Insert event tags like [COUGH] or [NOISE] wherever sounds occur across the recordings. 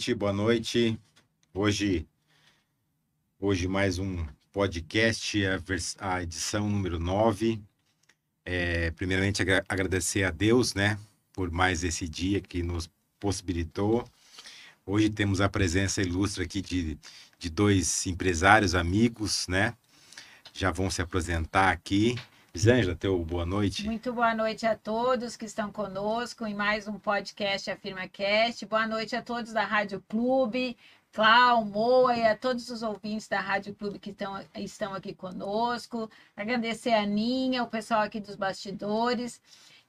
noite, boa noite. Hoje, hoje mais um podcast, a, vers- a edição número 9. É, primeiramente, agra- agradecer a Deus, né, por mais esse dia que nos possibilitou. Hoje temos a presença ilustre aqui de, de dois empresários, amigos, né? Já vão se apresentar aqui. Zângela, teu boa noite. Muito boa noite a todos que estão conosco em mais um podcast Afirma Cast. Boa noite a todos da Rádio Clube, Clau, Moa e a todos os ouvintes da Rádio Clube que estão, estão aqui conosco. Agradecer a Ninha, o pessoal aqui dos bastidores.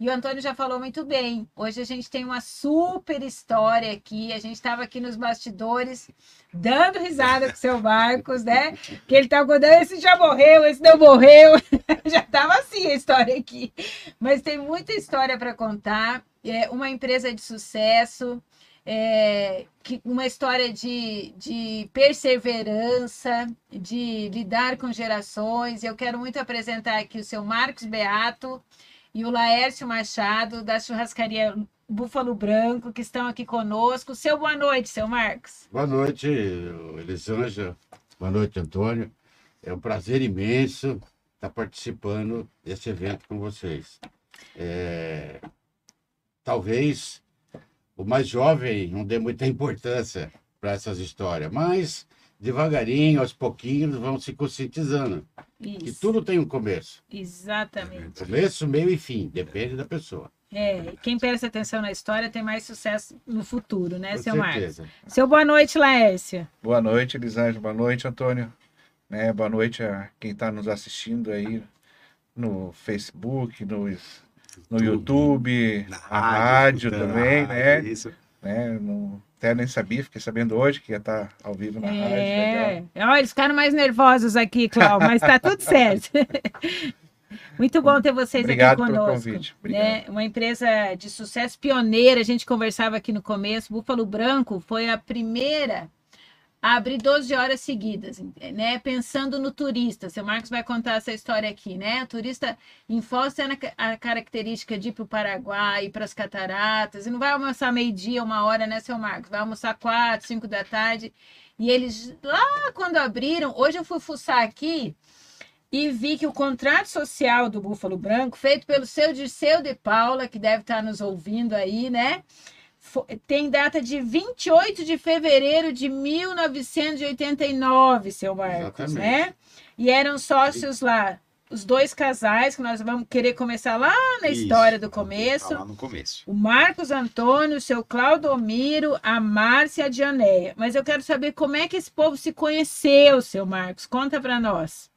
E o Antônio já falou muito bem. Hoje a gente tem uma super história aqui. A gente estava aqui nos bastidores dando risada com o seu Marcos, né? Que ele estava contando, esse já morreu, esse não morreu. [LAUGHS] já estava assim a história aqui. Mas tem muita história para contar. É uma empresa de sucesso, é, uma história de, de perseverança, de lidar com gerações. Eu quero muito apresentar aqui o seu Marcos Beato e o Laércio Machado, da churrascaria Búfalo Branco, que estão aqui conosco. Seu boa noite, seu Marcos. Boa noite, Elisângela. Boa noite, Antônio. É um prazer imenso estar participando desse evento com vocês. É, Talvez o mais jovem não dê muita importância para essas histórias, mas devagarinho, aos pouquinhos, vão se conscientizando. Que Isso, tudo tem um começo. exatamente. Começo, meio e fim, depende da pessoa. É, quem presta atenção na história tem mais sucesso no futuro, né, Com seu Marcos? certeza. Seu boa noite, Laércio. Boa noite, Elisângela. Boa noite, Antônio. Né, boa noite a quem está nos assistindo aí no Facebook, no, no YouTube, na rádio, a também, né? rádio, Isso. né? Não, até nem sabia, fiquei sabendo hoje que ia estar ao vivo na rádio. É, Legal. Ó, eles ficaram mais nervosos aqui, Cláudio, mas tá tudo certo. [LAUGHS] Muito bom ter vocês Obrigado aqui pelo conosco. convite. Obrigado. né? Uma empresa de sucesso pioneira, a gente conversava aqui no começo. Búfalo Branco foi a primeira abrir 12 horas seguidas, né? Pensando no turista. Seu Marcos vai contar essa história aqui, né? O turista em Foz tem a característica de ir para o Paraguai, para as cataratas, e não vai almoçar meio-dia, uma hora, né, seu Marcos? Vai almoçar quatro, cinco da tarde. E eles, lá quando abriram, hoje eu fui fuçar aqui e vi que o contrato social do Búfalo Branco, feito pelo seu Dirceu de Paula, que deve estar nos ouvindo aí, né? Tem data de 28 de fevereiro de 1989, seu Marcos, Exatamente. né? E eram sócios lá, os dois casais, que nós vamos querer começar lá na Isso. história do começo. lá no começo. O Marcos Antônio, o seu Claudomiro, a Márcia e a Dianéia. Mas eu quero saber como é que esse povo se conheceu, seu Marcos. Conta para nós.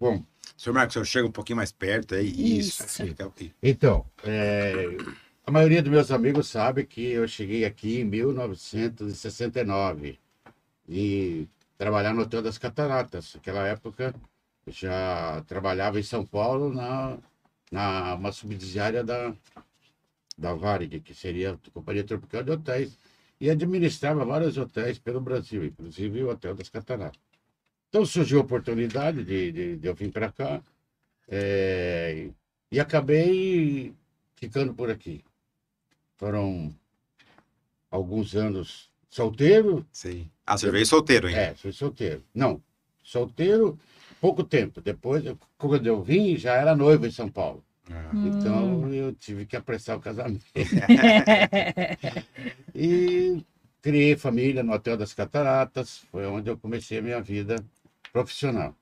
Bom, Senhor Marcos, eu chego um pouquinho mais perto aí. Isso. Isso. Aqui. Então, é, a maioria dos meus amigos sabe que eu cheguei aqui em 1969 e trabalhar no Hotel das Cataratas. Naquela época, já trabalhava em São Paulo na, na uma subsidiária da, da Varig, que seria a Companhia Tropical de Hotéis, e administrava vários hotéis pelo Brasil, inclusive o Hotel das Cataratas. Então surgiu a oportunidade de, de, de eu vir para cá é, e acabei ficando por aqui. Foram alguns anos solteiro. Sim. Ah, você veio solteiro ainda. É, fui solteiro. Não, solteiro pouco tempo. Depois, quando eu vim, já era noivo em São Paulo. Ah. Então eu tive que apressar o casamento. [LAUGHS] E criei família no Hotel das Cataratas. Foi onde eu comecei a minha vida profissional.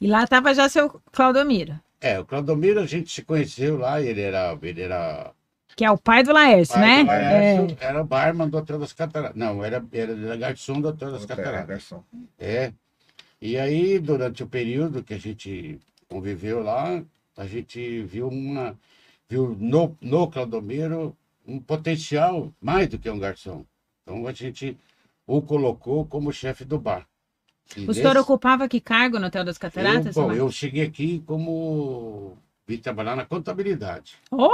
e lá estava já seu Claudomiro, É, o Claudomiro a gente se conheceu lá, ele era, ele era que é o pai do Laércio, pai né? do Laércio, É. era barman do Hotel das Cataratas. Não, era, era, garçom do Hotel das Cataratas. garçom. É. E aí, durante o período que a gente conviveu lá, a gente viu uma viu no, no Claudomiro um potencial mais do que um garçom. Então a gente o colocou como chefe do bar. E O senhor nesse- ocupava que cargo no Hotel das Cataratas? eu, bom, eu cheguei aqui como vim trabalhar na contabilidade. Oh,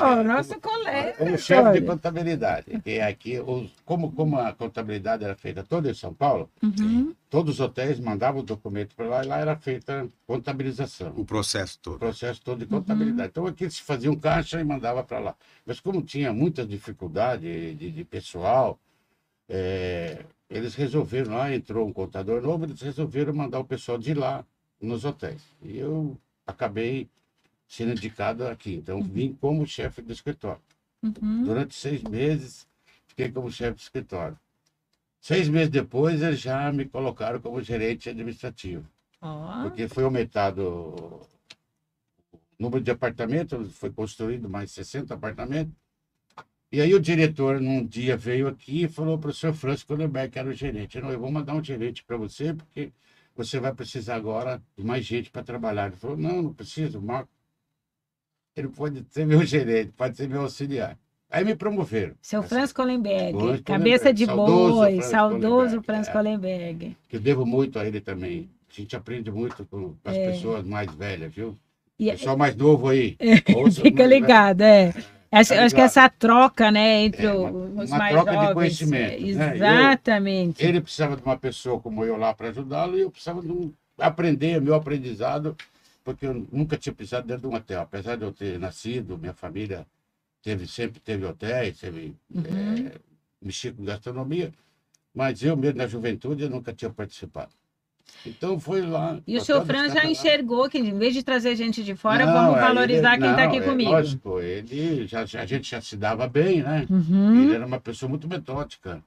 É, nosso colega. Como chefe de contabilidade. Que aqui, os, como, como a contabilidade era feita toda em São Paulo, Uhum. todos os hotéis mandavam o documento para lá e lá era feita contabilização. O processo O todo. processo todo de contabilidade. Então aqui se fazia um caixa e mandava para lá. Mas como tinha muita dificuldade de, de pessoal, é, eles resolveram lá, entrou um contador novo, eles resolveram mandar o pessoal de lá nos hotéis. E eu acabei sendo indicado aqui. Então, vim como chefe do escritório. Uhum. Durante seis meses, fiquei como chefe do escritório. Seis meses depois, eles já me colocaram como gerente administrativo, Ó, porque foi aumentado o número de apartamentos, foi construído mais 60 apartamentos. E aí o diretor, num dia, veio aqui e falou para o senhor Francisco Lemberg, que era o gerente, não, eu vou mandar um gerente para você, porque você vai precisar agora de mais gente para trabalhar. Ele falou, não, não preciso, Marco. Ele pode ser meu gerente, pode ser meu auxiliar. Aí me promoveram. seu Assim, Franz Kolenberg, Franz cabeça de saudoso boi, Franz saudoso Franz é. Kolenberg. que eu devo muito a ele também. A gente aprende muito com as pessoas mais velhas, viu? É. E- Pessoal mais novo aí. [LAUGHS] ouça, Fica mais velho. ligado, é. Acho, Tá acho que ligado. essa troca, né, entre É, uma- os uma mais troca de jovens. conhecimento, é, né? Eu- Exatamente. Ele precisava de uma pessoa como eu lá para ajudá-lo e eu precisava de um, aprender meu aprendizado, porque eu nunca tinha pisado dentro de um hotel. Apesar de eu ter nascido, minha família teve, sempre teve hotéis, teve, Uhum. é, mexi com gastronomia, mas eu mesmo na juventude eu nunca tinha participado. Então foi lá. E o seu as já enxergou que, em vez de trazer gente de fora, Não, vamos valorizar ele- quem está aqui é comigo. Lógico, ele já, já- a gente já se dava bem, né? Uhum. Ele era uma pessoa muito metódica.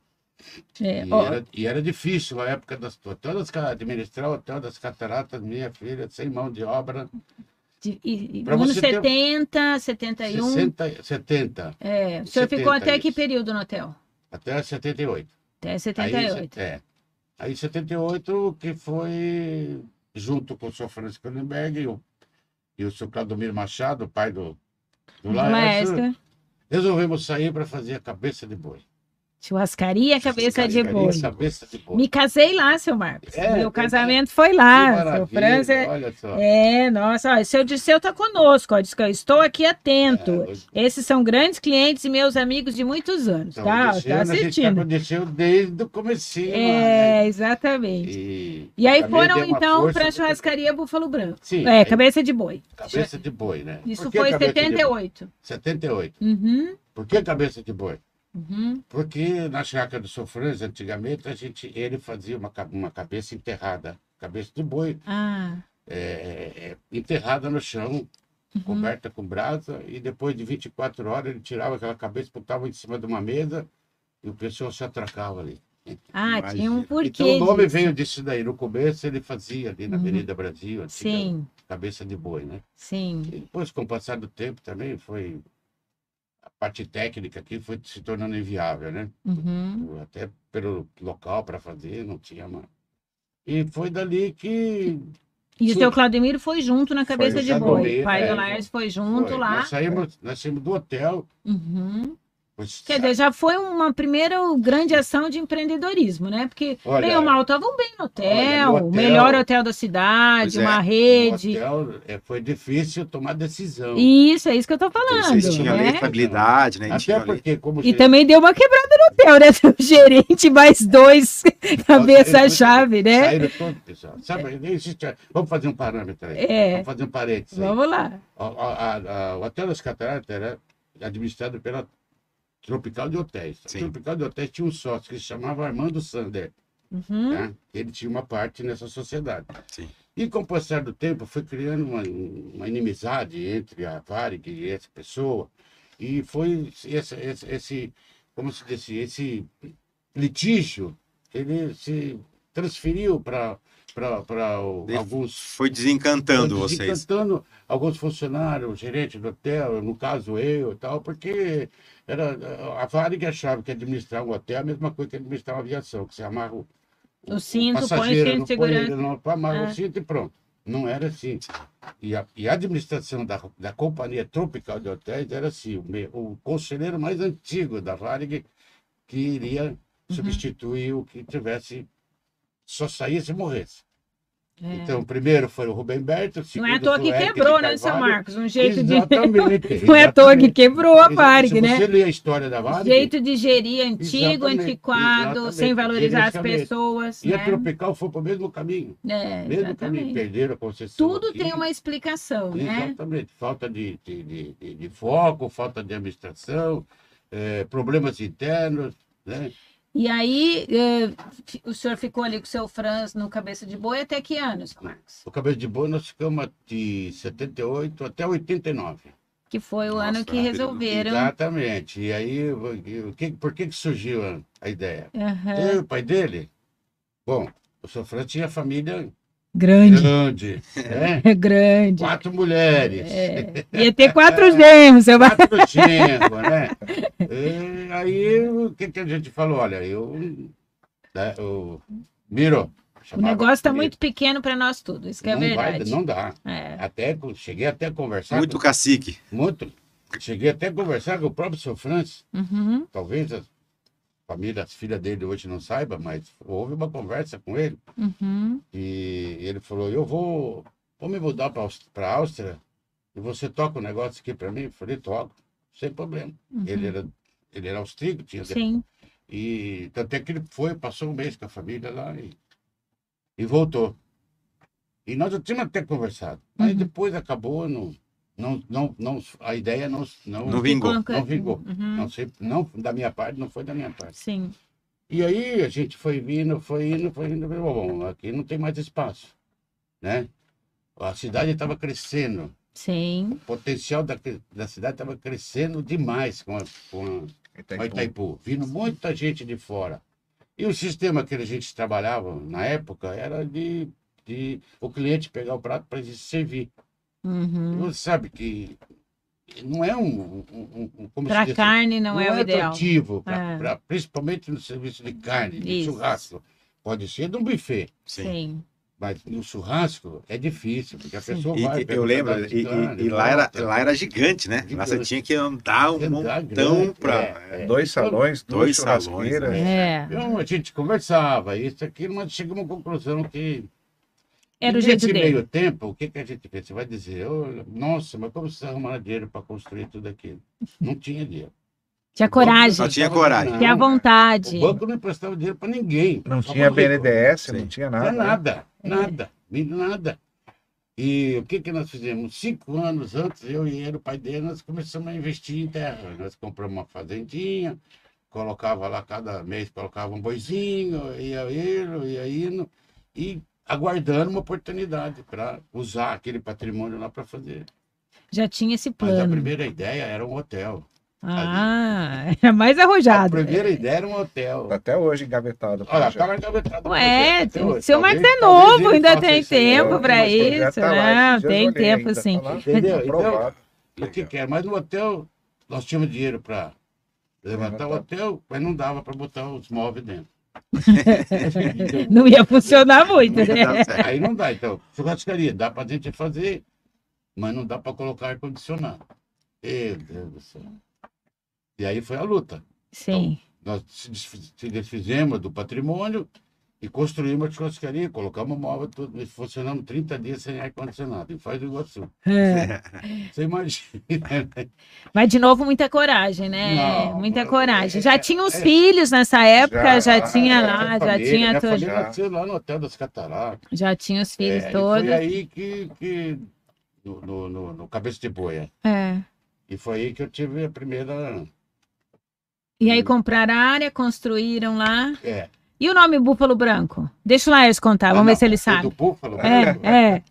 É, E, era, e era difícil a época das todas as administrar o hotel das cataratas, minha filha, sem mão de obra, de- e, anos você ter- 70, 71. 60, 70, É, o senhor ficou 70 até que isso. período no hotel? até 78. Até Aí, 78. é. Aí 78, que foi junto com o senhor Francisco Lindenberg e o, e o senhor Claudomiro Machado, pai do, do Laércio, resolvemos sair para fazer a cabeça de boi. Churrascaria, cabeça de boi. Cabeça de boi. Me casei lá, seu Marcos. É, Meu casamento foi Que lá. Franz é, olha só. é, nossa, ó, seu Disseu tá conosco, ó, diz que eu estou aqui atento. É, Esses são grandes clientes e meus amigos de muitos anos, Então, tá? o Dirceu, Tá tá assistindo. Dirceu desde o comecinho. lá, É, né? exatamente. E, E aí foram, então, para a churrascaria Búfalo Branco. Sim, É, aí- cabeça de boi. cabeça de boi, né? Isso que foi em cabeça de boi? 78. 78. Uhum, Por que cabeça de boi? Uhum. Porque na chácara do Sofrans, antigamente, a gente, ele fazia uma, uma cabeça enterrada. Cabeça de boi Ah, é, é, enterrada no chão, uhum. coberta com brasa, e depois de 24 horas ele tirava aquela cabeça, botava em cima de uma mesa e o pessoal se atracava ali. ah Imagina. tinha um porquê. então o nome disso. veio disso daí. No começo ele fazia ali na Uhum. Avenida Brasil, Sim, cabeça de boi, né? sim. E depois, com o passar do tempo também, foi. Parte técnica aqui foi se tornando inviável, né? Uhum. Até pelo local para fazer, não tinha mais. E foi dali que. E o seu Claudemiro foi junto na cabeça Foi, de boi. O pai é, do Laércio foi junto foi. lá. Nós saímos, nós saímos do hotel. Uhum. Pois, Quer dizer, já foi uma primeira grande ação de empreendedorismo, né? Porque Olha, bem ou mal estavam bem no hotel, olha, no o hotel- melhor hotel da cidade, é, uma no rede. hotel, é, foi difícil tomar decisão. Isso, é isso que eu Então, falando. vocês tinham né? estabilidade, né? Até porque, como E também deu uma quebrada no hotel, né? [LAUGHS] O gerente mais dois cabeça-chave, né? Saíram todos, pessoal. Sabe, existe- vamos fazer um parâmetro aí. É. Vamos fazer um parênteses aí. Vamos lá. A- a- a- o Hotel das Cataratas era administrado pela Tropical de Hotéis. A Sim. Tropical de Hotéis tinha um sócio que se chamava Armando Sander. Uhum. né? Ele tinha uma parte nessa sociedade. Sim. E com o passar do tempo foi criando uma, uma inimizade entre a Varig e essa pessoa. E foi esse, esse, esse como se diz, assim, esse litígio, ele se transferiu para Ele alguns Foi desencantando vocês. desencantando alguns funcionários, gerente do hotel, no caso eu e tal, porque era, a Varig achava que administrar um hotel é a mesma coisa que administrar uma aviação, que você amarra o, O cinto, põe o cinto de segurança. poeira, não, amarra É. o cinto e pronto. Não era assim. E a, e a administração da, da Companhia Tropical de Hotéis era assim, o, me- o conselheiro mais antigo da Varig que iria Uhum. substituir o que tivesse, só saísse e morresse. É. Então, primeiro foi o Rubem Berto, Não é à toa que quebrou, de né, seu Carvalho. Marcos? Um jeito de. Exatamente. [LAUGHS] Não é à toa que exatamente. quebrou a. Varig, Se né? você ler a história da Varig, Jeito de gerir antigo, Exatamente, antiquado, exatamente. sem valorizar as pessoas. e a né? Tropical foi para o mesmo caminho. É, mesmo caminho. exatamente. Perderam a concessão. Tudo aqui. tem uma explicação, né? Exatamente. Falta de, de, de, de- de foco, falta de administração, eh, problemas internos, né? E aí, eh, o senhor ficou ali com o seu Franz no Cabeça de Boi até que anos, Marcos? O Cabeça de Boi nós ficamos de 78 até 89. Que foi o Nossa, ano que resolveram. Exatamente. E aí, que, por que, que surgiu a, a ideia? Aham. E o pai dele? Bom, o seu Fran tinha família Grande. grande, né? [LAUGHS] É grande. Quatro mulheres. É. Ia ter quatro [LAUGHS] gêmeos, seu Marcos. Quatro [LAUGHS] genros, né? E aí, o que, que a gente falou? Olha, eu... Né, o Miro. O negócio está muito pequeno para nós tudo, isso que é não vai, verdade. não dá. É. Até, cheguei até a conversar... Muito com- cacique. muito. Cheguei até a conversar com o próprio seu Francis. Uhum. Talvez família, as filhas dele hoje não saiba, mas houve uma conversa com ele. Uhum. E ele falou: Eu vou, vou me mudar para a Áustria e você toca um negócio aqui para mim? Eu falei: Toco, sem problema. Uhum. Ele, era, ele era austríaco, tinha. Sim. E tanto é que ele foi, passou um mês com a família lá e, e voltou. E nós já tínhamos até conversado, mas Uhum. depois acabou, não, não, não, não, a ideia não, não, Não vingou. não vingou. Uhum. Não, sei, não da minha parte, não foi da minha parte. Sim. E aí a gente foi vindo, foi indo, foi indo, bom, aqui não tem mais espaço, né? A cidade estava crescendo, Sim. o potencial da, da cidade estava crescendo demais com a, com a, a Itaipu, vindo muita gente de fora. E o sistema que a gente trabalhava na época era de, de o cliente pegar o prato para servir. Uhum. Você sabe que não é um, um, um- um Para assim, carne não, é o ideal. atrativo, pra- É. pra- principalmente no serviço de carne, de Isso. churrasco. Pode ser de um buffet, Sim. Sim. mas no churrasco é difícil, porque a Sim. pessoa vai. e- eu lembro, e, carne, e- e lá, era, lá era gigante, né? Lá você Gigante. tinha que andar um Andar montão grande, pra. é, é. Dois salões, duas Dois salões, né? É. Então a gente conversava, isso, aquilo, mas chegamos à conclusão que. Era o e jeito nesse dele. meio tempo, o que, que a gente fez? Você vai dizer, "Ô, nossa, mas como você arrumar dinheiro para construir tudo aquilo? Não tinha dinheiro. Tinha O coragem. Só tinha coragem. Tinha vontade. O banco não emprestava dinheiro para ninguém. Não tinha. BNDES, Sim. não tinha Não nada. né? nada, nada, nada. E o que, que nós fizemos? Cinco anos antes, eu e ele, o pai dele, nós começamos a investir em terra. Nós compramos uma fazendinha, colocava lá cada mês, colocava um boizinho, ia indo, ia indo, e aguardando uma oportunidade para usar aquele patrimônio lá para fazer. Já tinha esse Mas a plano. primeira ideia era um hotel. Ah, [LAUGHS] era mais A arrojado. primeira ideia era um hotel. Tá Até hoje engavetado. o Olha, projeto. estava engavetado. o Ué, até hoje. seu Talvez- Marcos é novo, ainda tem tempo para o isso. tá lá, Não, dias tem tempo ainda, sim. tá lá. Entendeu? Aprovado. O que que é? Mas no hotel, nós tínhamos dinheiro para levantar o hotel, mas não dava para botar os móveis dentro. [LAUGHS] Não ia funcionar muito, Não ia né? Aí não dá. Então, churrascaria, dá para a gente fazer, mas não dá para colocar ar-condicionado. Meu Deus do céu. E aí foi a luta. Sim. Nós se desfiz- se desfizemos do patrimônio e construímos a churrascaria, colocamos móvel, tudo, e funcionamos 30 dias sem ar-condicionado. E faz do Iguaçu. É. Você imagina. né? Mas de novo, muita coragem, né? Não, muita é- coragem. Já é- tinha os é- filhos nessa época, já, Já, tinha lá, já tinha tudo. Já. nasceu lá no Hotel das Cataratas. Já tinha os filhos É, e todos. Foi aí que, que no, no, no- no Cabeça de Boia. É. E foi aí que eu tive a primeira. E aí compraram a área, construíram lá. É. E o nome Búfalo Branco? Deixa o Laércio contar, Ah, vamos não, ver se ele foi sabe. Do Búfalo É, Branco. é.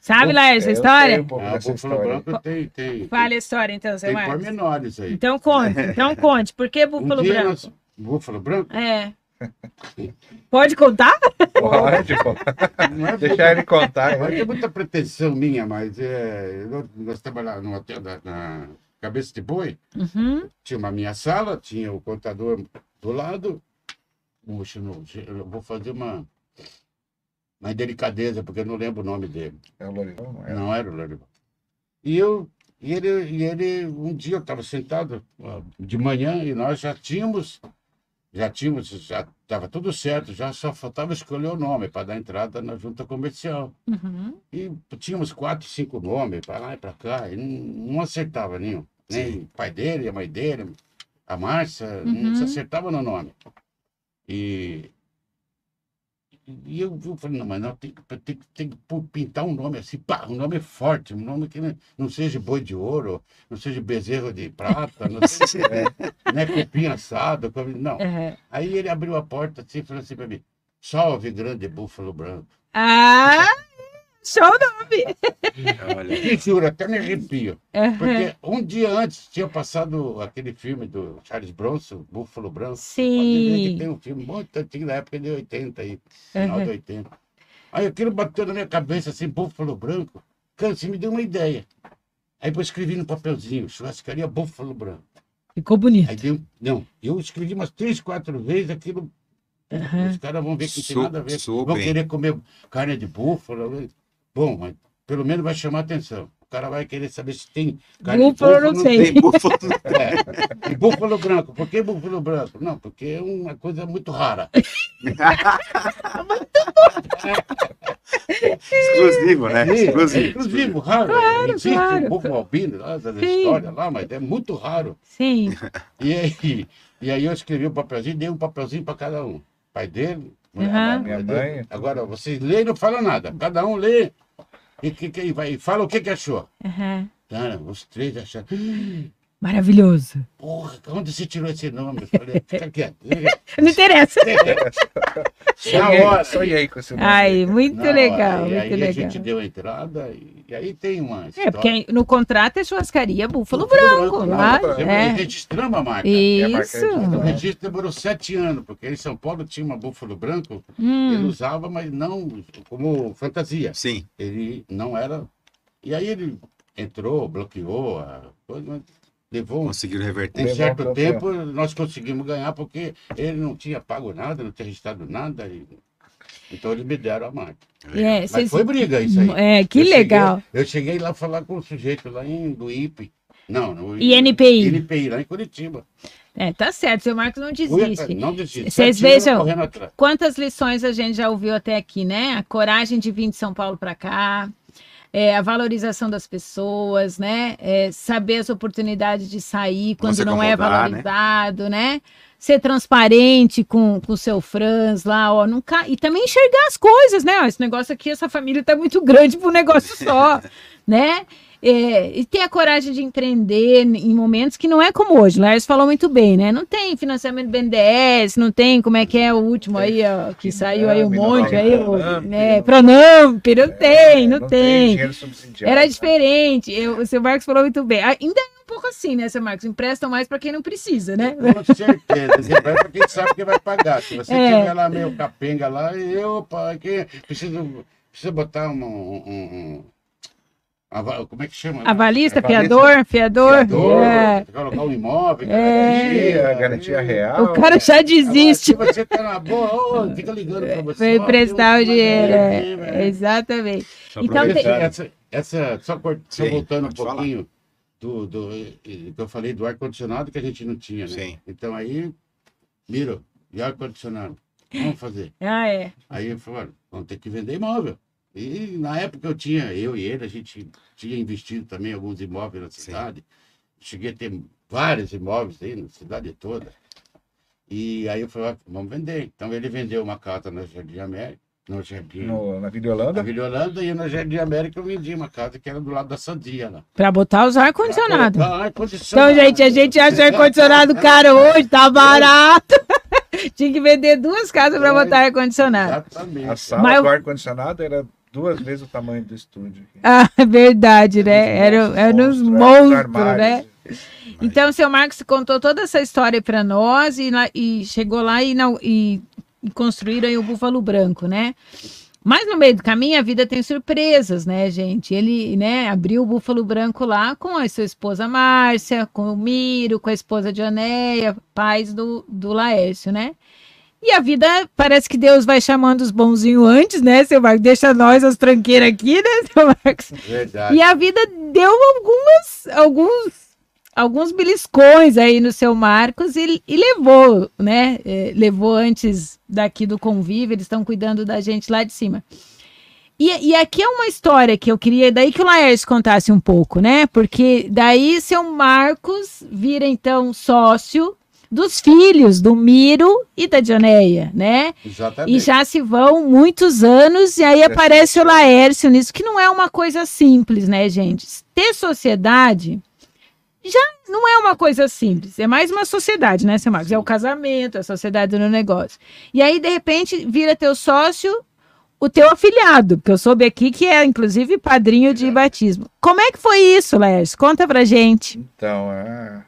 Sabe, Laércio, a história? sei um pouco Ah, Búfalo história. Branco tem, tem, Fale a história, então, seu tem Marcos. pormenores aí. Então conte, então conte. Por que Búfalo um dia Branco? nós- Búfalo Branco? É. Pode contar? Pode. Não é Deixar ele contar. Não é muita pretensão minha, mas é, nós- nós trabalhávamos no hotel da na Cabeça de Boi. Uhum. Tinha uma minha sala, tinha o contador do lado. Puxa, não, eu vou fazer uma, uma delicadeza, porque eu não lembro o nome dele. É o Lorizão, não é? Não era o Lorival. E eu, e ele, e ele, um dia eu estava sentado de manhã e nós já tínhamos, já tínhamos, já estava tudo certo, já só faltava escolher o nome para dar entrada na junta comercial. Uhum. E tínhamos quatro, cinco nomes para lá e para cá, e não, não acertava nenhum. Nem o pai dele, a mãe dele, a Márcia, Uhum. não se acertava no nome. E, E eu, eu falei, não, mas não, tem, que- tem, que- tem que pintar um nome assim, pá, um nome forte, um nome que não, não seja boi de ouro, não seja bezerro de prata, não seja [LAUGHS] né, cupim assado. Não. Aham. Aí ele abriu a porta assim e falou assim para mim: Salve, grande búfalo branco. Ah, show nome. Olha. Que juro, até me arrepio. Porque um dia antes tinha passado aquele filme do Charles Bronson, Búfalo Branco. Ver que Sim. tem um filme muito antigo, da época de 80, aí, final Aham. de 80. Aí aquilo bateu na minha cabeça assim, Búfalo Branco. Cara, você me deu uma ideia. Aí eu escrevi no papelzinho, churrascaria Búfalo Branco. Ficou bonito. Aí deu, não, eu escrevi umas três, quatro vezes aquilo. Aham. Os caras vão ver que não tem nada a ver. sou Vão bem. querer comer carne de búfalo. Bom, mas pelo menos vai chamar atenção. O cara vai querer saber se tem carne Búfalo, de não búfalo. sei. Tem búfalo. [LAUGHS] É. E búfalo branco. Por que búfalo branco? Não, porque é uma coisa muito rara. [LAUGHS] [LAUGHS] Exclusivo, né? É, Exclusivo. Exclusivo, raro. Claro, Existe claro. um búfalo albino lá da Sim. história lá, mas é muito raro. Sim. E aí, e aí eu escrevi um papelzinho, dei um papelzinho para cada um. Pai dele, mulher Minha mãe. Agora, vocês lêem e não falam nada. Cada um lê e, que, que, vai, e fala o que, que achou. Aham. Cara, os três acharam. Maravilhoso. Porra, onde você tirou esse nome? Eu falei, fica quieto. fica quieto." [LAUGHS] Não interessa. Na Sonhei, hora. sonhei com esse nome. Ai, muito Na hora. legal, E muito aí a legal. gente deu a entrada e, e aí tem uma É, história. porque no contrato é churrascaria Búfalo Búfalo Branco, branco, lá. É. Registramos a marca. a marca Isso. registrada. O registro demorou sete anos, porque em São Paulo tinha uma búfalo branco, ele Hum, usava, mas não como fantasia. Sim. Ele não era. E aí ele entrou, bloqueou a coisa, mas levou Conseguiram reverter. um certo tempo, nós conseguimos ganhar, porque ele não tinha pago nada, não tinha registrado nada. e- Então eles me deram a marca. é, Mas vocês- foi briga isso aí. É, que Eu cheguei- legal. eu cheguei lá falar com o sujeito lá em, do IPE. Não, no INPI. INPI, lá em Curitiba. É, tá certo, seu Marcos não desiste. não desiste. Vocês vejam-. Quantas lições a gente já ouviu até aqui, né? A coragem de vir de São Paulo para cá, é, a valorização das pessoas, né? É, saber as oportunidades de sair quando não é né? valorizado, né? Ser transparente com o seu Franz lá, ó. Nunca... E também enxergar as coisas, né? Ó, esse negócio aqui, essa família tá muito grande para um negócio só, [LAUGHS] né? É, e ter a coragem de empreender em momentos que não é como hoje. O Lars falou muito bem, né? Não tem financiamento BNDES, não tem como é que é o último aí, ó, que saiu aí um monte aí, o, né? não- Pronamp, não tem, não, É, tem. dinheiro subsidiado, Era né? diferente. Eu, o seu Marcos falou muito bem. Ainda é um pouco assim, né, seu Marcos? Emprestam mais para quem não precisa, né? Com certeza. Você vai para quem sabe que vai pagar. Se você É. tiver lá meio capenga lá, eu, opa, aqui, preciso, preciso botar um. um- um- ava- como é que chama? Avalista, Avalista, fiador, fiador. Fiador, é. colocar um imóvel. É. Garantia, garantia real. O cara já desiste. Agora, se você tá na boa, ô, fica ligando para você. Vai ó, emprestar o dinheiro. é, é. é, é. Exatamente. Só Então Essa, tem- essa, essa- só, cort- só Sim, voltando um pouquinho do, do eh, que eu falei do ar-condicionado que a gente não tinha, né? Sim. Então aí, Miro, e ar-condicionado? Vamos fazer. Ah, é. Aí eu falei, olha, vamos ter que vender imóvel. E na época eu tinha, eu e ele, a gente tinha investido também alguns imóveis na Sim. cidade. Cheguei a ter vários imóveis aí na cidade toda. E aí eu falei, ó, vamos vender. Então ele vendeu uma casa no Jardim América, no Jardim No, na na Videolanda. Vila Holanda e no Jardim América eu vendi uma casa que era do lado da Sandia lá. Para botar os ar-condicionado. Ah, ar-condicionado. Então, gente, a gente acha ar-condicionado caro hoje, tá barato. [LAUGHS] Tinha que vender duas casas para botar ar-condicionado. Exatamente. A sala Mas do ar-condicionado era duas vezes o tamanho do estúdio. aqui. Ah, é verdade, né? Era, era uns Monstro, monstros, né? Então, o seu Marcos contou toda essa história para nós e, lá- e chegou lá e, não, e, e construíram aí o Búfalo Branco, né? Mas no meio do caminho a vida tem surpresas, né, gente? Ele, né, abriu o Búfalo Branco lá com a sua esposa Márcia, com o Miro, com a esposa Dioneia, pais do, do Laércio, né? E a vida, parece que Deus vai chamando os bonzinhos antes, né, seu Marcos? Deixa nós as tranqueiras aqui, né, [LAUGHS] seu Marcos? Verdade. E a vida deu algumas, alguns, alguns beliscões aí no seu Marcos e, e levou, né? eh, levou antes daqui do convívio, eles estão cuidando da gente lá de cima. E, e aqui é uma história que eu queria, daí que o Laércio contasse um pouco, né? Porque daí seu Marcos vira então sócio dos filhos do Miro e da Dioneia, né? Exatamente. E já se vão muitos anos, e aí aparece o Laércio nisso, que não é uma coisa simples, né, gente? Ter sociedade já não é uma coisa simples, é mais uma sociedade, né, seu Marcos? É o casamento, a sociedade no negócio. E aí, de repente, vira teu sócio o teu afiliado, porque eu soube aqui que é, inclusive, padrinho de batismo. Como é que foi isso, Laércio? Conta pra gente. Então, é,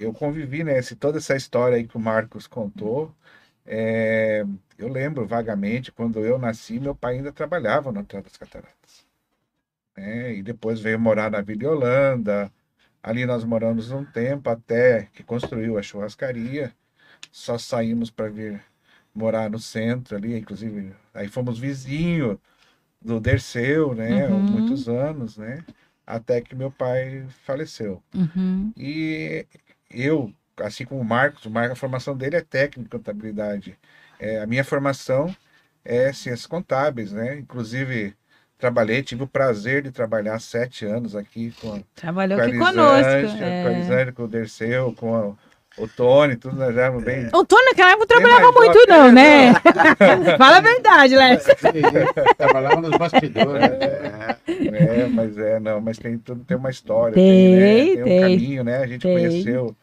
eu convivi, né? esse- toda essa história aí que o Marcos contou. é, eu lembro vagamente, quando eu nasci, meu pai ainda trabalhava no Hotel das Cataratas. né, e depois veio morar na Vila Holanda. Ali nós moramos um tempo até que construiu a churrascaria. Só saímos para vir morar no centro ali, inclusive. Aí fomos vizinho do Derceu, né? Uhum. Muitos anos, né? Até que meu pai faleceu. Uhum. E eu, assim como o Marcos, o Marcos, a formação dele é técnico em contabilidade. É, a minha formação é ciências contábeis, né? Inclusive, trabalhei, tive o prazer de trabalhar sete anos aqui com, Trabalhou com a aqui conosco. Elisângela, com a é. Elisângela, com o Derceu, com a- o Tony, tudo nós éramos bem... O Tony naquela época não trabalhava muito, jovem, não, né? [LAUGHS] Fala a verdade, Laércio. Trabalhava nos bastidores. É, É, mas é, não, mas tem tudo, tem uma história, Tem, tem, né? tem um tem. caminho, né? A gente Tem. conheceu,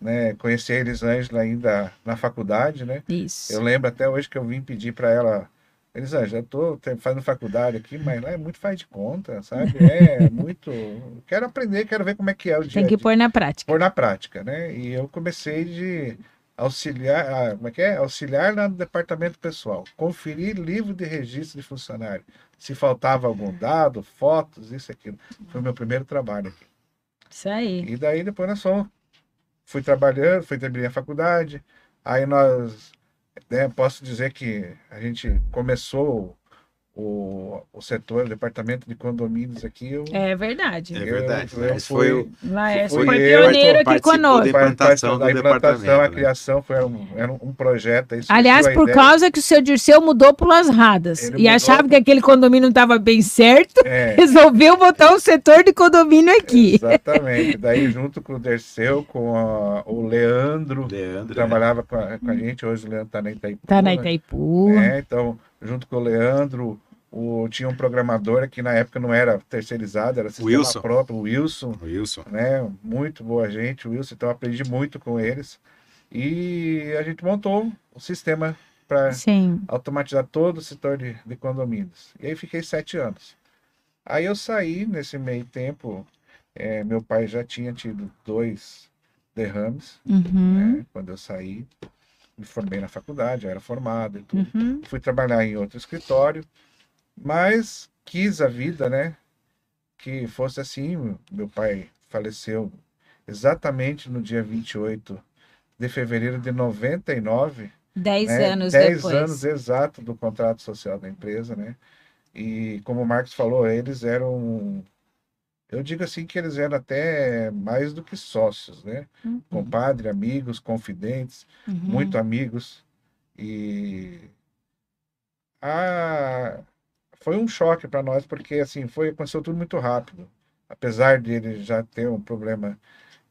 né? Conheci a Elisângela ainda na faculdade, né? Isso. Eu lembro até hoje que eu vim pedir para ela, Elisângela, eu tô te- fazendo faculdade aqui, mas lá é muito faz de conta, sabe? [LAUGHS] É muito. Quero aprender, quero ver como é que é o dia Tem que pôr na prática. pôr na prática, né? E eu comecei de auxiliar, ah, como é que é? Auxiliar no departamento pessoal, conferir livro de registro de funcionário, se faltava algum dado, fotos, isso aquilo. Foi o meu primeiro trabalho aqui. Isso aí. E daí depois nós fomos, fui trabalhando, fui terminei a faculdade, aí nós, né, posso dizer que a gente começou o, o setor, o departamento de condomínios aqui, eu, É verdade. É verdade. Eu- eu Esse foi o. Laércio Fui foi eu, pioneiro aqui conosco. de- implantação do a implantação, a né? criação foi um, era um projeto. aí Aliás, por ideia. causa que o seu Dirceu mudou pelas radas Ele e mudou. achava que aquele condomínio não estava bem certo, É, [LAUGHS] resolveu botar o setor de condomínio aqui. exatamente. Daí, junto com o Derceu, com a- o Leandro, Leandro. que né? trabalhava com a, com a gente, hoje o Leandro está na Itaipu. Tá na né? Itaipu. É, então, junto com o Leandro, o, tinha um programador que na época não era terceirizado, era sistema Wilson. próprio, o Wilson, O Wilson. né? Muito boa gente, o Wilson, então eu aprendi muito com eles. E a gente montou o sistema para automatizar todo o setor de, de condomínios. E aí fiquei sete anos. Aí eu saí nesse meio tempo, eh, meu pai já tinha tido dois derrames, Uhum. né? Quando eu saí, me formei na faculdade, era formado e tudo. Uhum. Fui trabalhar em outro escritório, mas quis a vida, né? Que fosse assim. Meu pai faleceu exatamente no dia 28 de fevereiro de 99 Dez né? anos Dez depois. anos exato do contrato social da empresa, né? E como o Marcos falou, eles eram, eu digo assim que eles eram até mais do que sócios, né? Uhum. Compadre, amigos, confidentes, Uhum. muito amigos. E ah, foi um choque para nós porque assim foi aconteceu tudo muito rápido. Apesar de ele já ter um problema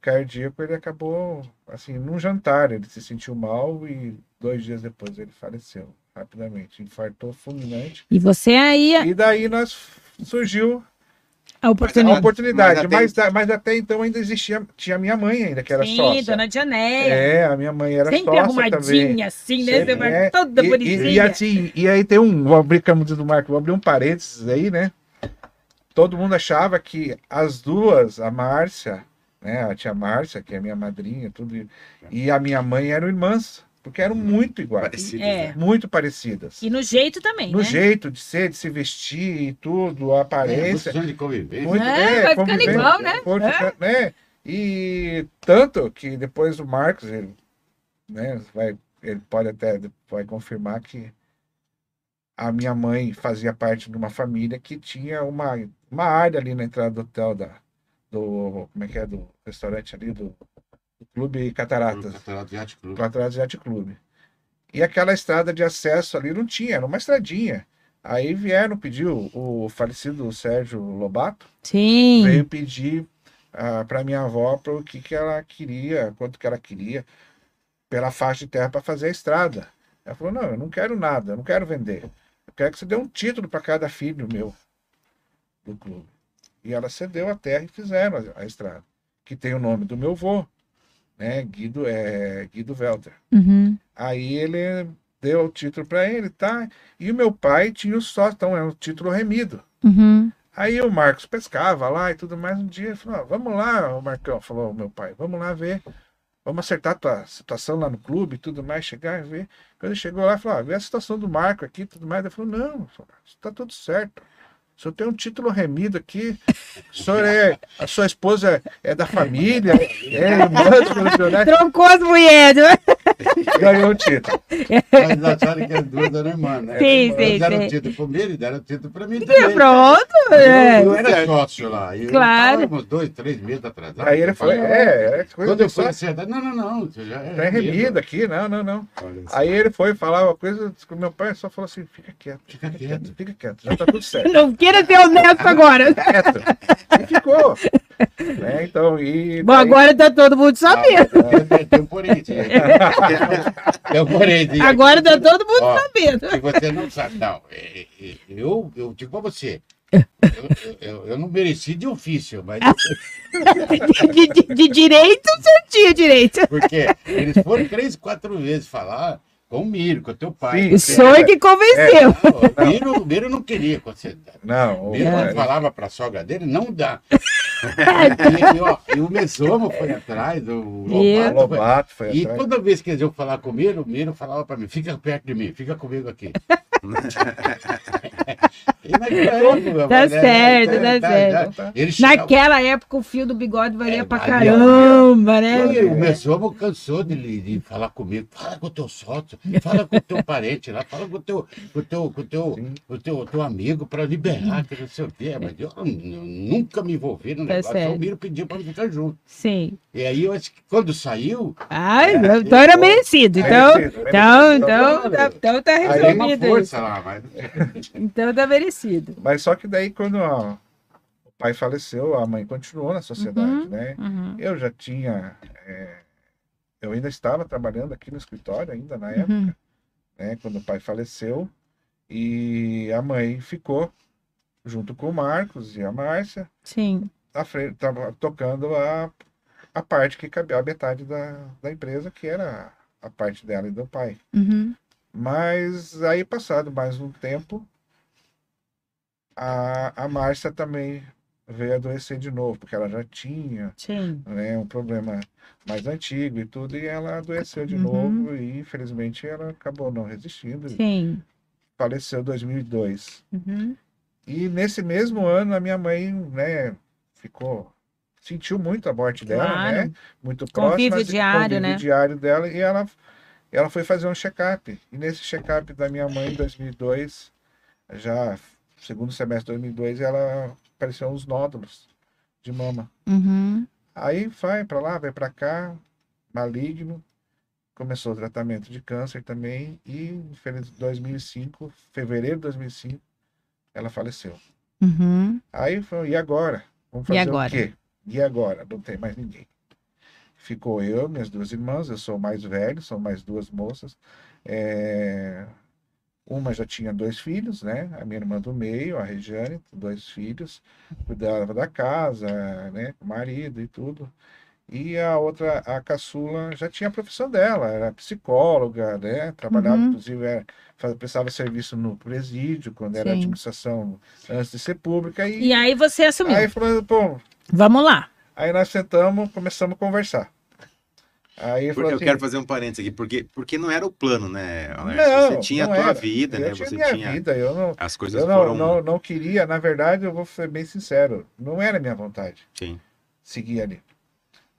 cardíaco, ele acabou assim num jantar, ele se sentiu mal e dois dias depois ele faleceu rapidamente, infartou fulminante. E você aí, a E daí nós surgiu a a oportunidade. oportunidade, Mas mas, até- mas, até então ainda existia, tinha minha mãe ainda que era Sim, sócia. dona Dianéia. É, a minha mãe era Sempre sócia arrumadinha, também. assim, né? Sempre, é. toda E- e, bonitinha. e assim, e aí tem um, vou abrir como diz o Marco, vou abrir um parênteses aí, né? Todo mundo achava que as duas, a Márcia, né, a tia Márcia, que é minha madrinha, tudo, e a minha mãe eram irmãs, porque eram muito iguais, Parecidos, É. né? muito parecidas. E no jeito também, No né? jeito de ser, de se vestir e tudo, a É, aparência. anos de convivência. Muito, É, é, vai ficando igual, né? É. ficando, né? E tanto que depois o Marcos, ele, né, vai, ele pode até vai confirmar que a minha mãe fazia parte de uma família que tinha uma, uma área ali na entrada do hotel da, do, como é que é, do restaurante ali, do Clube Cataratas. Cataratas Yacht Club. Cataratas Yacht Clube. E aquela estrada de acesso ali não tinha, era uma estradinha. Aí vieram pedir, o, falecido Sérgio Lobato Sim. veio pedir para minha avó para o que, que ela queria, quanto que ela queria pela faixa de terra para fazer a estrada. Ela falou: não, eu não quero nada, eu não quero vender. Eu quero que você dê um título para cada filho meu do clube. E ela cedeu a terra e fizeram a, a estrada, que tem o nome do meu avô, né? Guido, é, Guido Welter. Uhum. Aí ele deu o título para ele, tá? E o meu pai tinha o sócio, então é um título remido. Uhum. Aí o Marcos pescava lá e tudo mais. Um dia ele falou: "Ó, vamos lá, o Marcão, falou meu pai, vamos lá ver. Vamos acertar a tua situação lá no clube e tudo mais, chegar e ver. Quando ele chegou lá, falou: ah, vê a situação do Marco aqui e tudo mais. Ele falou: não, está tudo certo. O senhor tem um título remido aqui. O senhor é. A sua esposa é da família. É irmã do senhor, né? Trocou as mulheres. [LAUGHS] Ganhou o título. Mas acharam que as duas eram irmãs, né? Sim, Eles sim, deram sim. o título pro Miro e deram o título pra mim E também. pronto. Eu, é. eu era sócio lá. e Eu Claro. uns dois, três meses atrasado. Aí ele falou: é, é coisa Quando eu fui acertar, não, não, não. Você já é Tá remido aqui, não, não, não. Aí ele foi falar uma coisa, o meu pai só falou assim: fica quieto, Fica quieto. fica quieto, já tá tudo certo. Não queira ter honesto agora. quieto. E ficou. Né? Então, e. Bom, agora tá todo mundo sabendo. Tem, tem um porém. [LAUGHS] Tem um. Agora tá todo mundo Ó, sabendo. Se você não sabe, não. é, é, Eu, eu digo pra você. Eu, eu- eu, não mereci de ofício, mas [LAUGHS] De, de- de direito, o senhor tinha direito. porque eles foram três, quatro vezes falar com o Miro, com o teu pai. Sim, O Você- senhor que convenceu. Não, o Miro, o Miro não queria. Você, Não, o o- Miro, quando é, falava pra sogra dele, não dá. E, e, ó, e o Mesomo foi atrás, o Lobato foi Lobato foi E atrás. toda vez que eles iam falar com o Miro, o Miro falava para mim, fica perto de mim, fica comigo aqui. [LAUGHS] E época, Tá mas, né, certo, tá- tá tá- certo. tá- Ele chegava- Naquela época, o fio do bigode valia É, pra caramba, né? E o Messomo cansou de, de falar comigo. Fala com o teu sócio, fala com o teu parente lá, fala com o teu, com o teu, com o teu, com o teu, teu amigo para liberar, que não sei o quê. Mas eu, eu nunca me envolvi no Tá negócio. Só certo. o Miro pediu para ficar junto. Sim. E aí eu acho que quando saiu, Ai, então era merecido. Então, Merecido, então, merecido. então, tá, então tá aí uma resolvido. aí. força lá, mas [LAUGHS] Então tá merecido. Mas só que daí, quando ó, o pai faleceu, a mãe continuou na sociedade, Uhum. né? Uhum. Eu já tinha. é, eu ainda estava trabalhando aqui no escritório, ainda na época, Uhum. né? Quando o pai faleceu. E a mãe ficou junto com o Marcos e a Márcia. Sim. À frente, tava tocando a, a parte que cabia a metade da, da empresa, que era a parte dela e do pai. Uhum. Mas aí, passado mais um tempo, a, a Márcia também veio adoecer de novo, porque ela já tinha né, um problema mais antigo e tudo, e ela adoeceu de Uhum. novo e infelizmente ela acabou não resistindo, Sim. faleceu em 2002. Uhum. E nesse mesmo ano a minha mãe, né, ficou sentiu muito a morte dela, Claro. né? Muito Convívio próxima, diário, convívio né? diário dela e ela ela foi fazer um check-up. E nesse check-up da minha mãe em 2002, já segundo semestre de 2002, ela apareceu uns nódulos de mama. Uhum. Aí vai para lá, vai para cá, maligno. Começou o tratamento de câncer também e em 2005, fevereiro de 2005, ela faleceu. Uhum. Aí foi, e agora? Vamos E fazer agora? o quê? E agora? Não tem mais ninguém. Ficou eu, minhas duas irmãs, eu sou mais velho, são mais duas moças. É, Uma já tinha dois filhos, né? A minha irmã do meio, a Regiane, dois filhos, cuidava da casa, né? O marido e tudo. E a outra, a caçula, já tinha a profissão dela, era psicóloga, né? Trabalhava, Uhum. inclusive, era, faz- prestava serviço no presídio, quando era Sim. administração antes de ser pública. E, E aí você assumiu. aí falou, pô, Vamos lá. aí nós sentamos, começamos a conversar. Aí eu assim, quero fazer um parênteses aqui, porque, porque não era o plano, né, Alex? não, Você tinha não a tua era. vida, eu né? tinha Você minha tinha. vida, eu não, As coisas eu não, foram. não, não queria, na verdade, eu vou ser bem sincero, não era minha vontade Sim. seguir ali.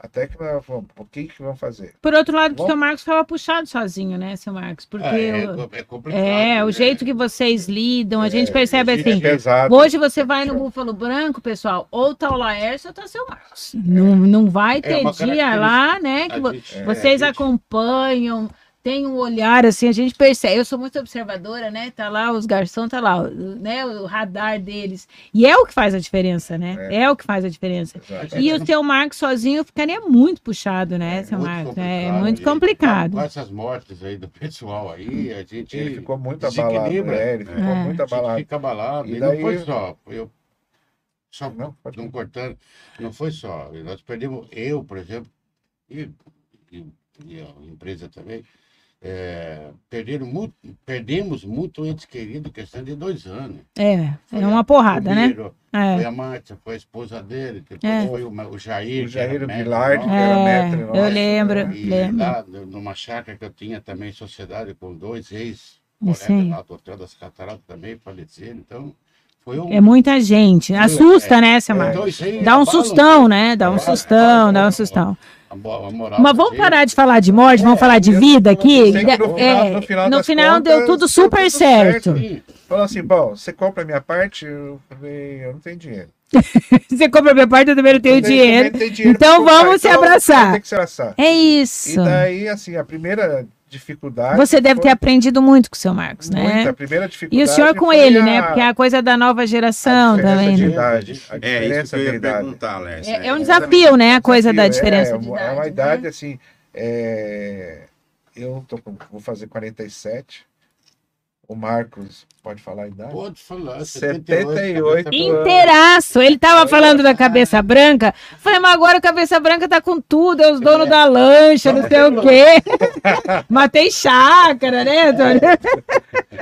Até que o que que vamos fazer? Por outro lado, Bom. porque o Marcos estava puxado sozinho, né, seu Marcos? Porque Ah, é, o- é complicado. é, o né? jeito que vocês lidam, a gente É, percebe gente assim. É pesado. Hoje você vai no Búfalo Branco, pessoal, ou tá o Laércio ou tá seu Marcos. Não, não vai É ter dia lá, né? Que gente- é, vocês gente- acompanham, tem um olhar assim, a gente percebe. Eu sou muito observadora, né? Tá lá os garçons, tá lá, o- né? O radar deles. E é o que faz a diferença, né? É, o que faz a diferença. Exato. E o seu Marcos sozinho ficaria muito puxado, né, É seu muito Marcos? É complicado. muito E complicado. Com essas mortes aí do pessoal aí, a gente. Ele ficou muito abalado. desequilibra. É, ele ficou É. muito A gente abalado. fica abalado. E E, daí- não foi só. Eu, só Não, não cortando, não foi só. Nós perdemos, eu, por exemplo, e, e- e a empresa também, é, perderam muito, perdemos muito entes queridos, questão de dois anos. É, é Foi uma porrada, né? Miro, Foi É. a Márcia, foi a esposa dele, depois É. foi o, o Jair. O que era Jair que era É, mestre eu lembro. né? E lembro. lá, no- numa chácara que eu tinha também, sociedade, com dois ex Isso aí. colegas lá do Hotel das Cataratas também faleceram. Então, foi um. É muita gente. Assusta, né, É, Marcos? então isso aí Dá um sustão, né? Dá um sustão, dá um sustão. Mas vamos parar de falar de morte, vamos É, falar de vida aqui. no final- É, no final no final deu contas, tudo deu super tudo certo. certo. Falou assim, bom, você compra a minha parte? Eu falei, eu não tenho dinheiro. [LAUGHS] Você compra a minha parte, eu também não tenho Eu também dinheiro. não tenho dinheiro Então pra comprar, vamos se então abraçar. Tem que se abraçar. É E isso. daí, assim, a primeira dificuldade. Você deve ter foi aprendido muito com o seu Marcos, né? A primeira dificuldade. E o senhor com foi ele, a- né? Porque é a coisa da nova a geração diferença também, de né? idade. A É, isso que eu de ia idade. perguntar, Alércio. É, né? é um desafio, né? A coisa da Desafio, diferença é, de uma- idade. É uma né? idade, assim. é, Eu tô com- vou fazer 47. O Marcos, pode falar a idade? Pode falar. 78 cabeça- Inteiraço. Ele tava falando da cabeça branca. Falei, mas agora a cabeça branca tá com tudo, é os donos da lancha, não sei o quê. [LAUGHS] Matei chácara, né, Antônio?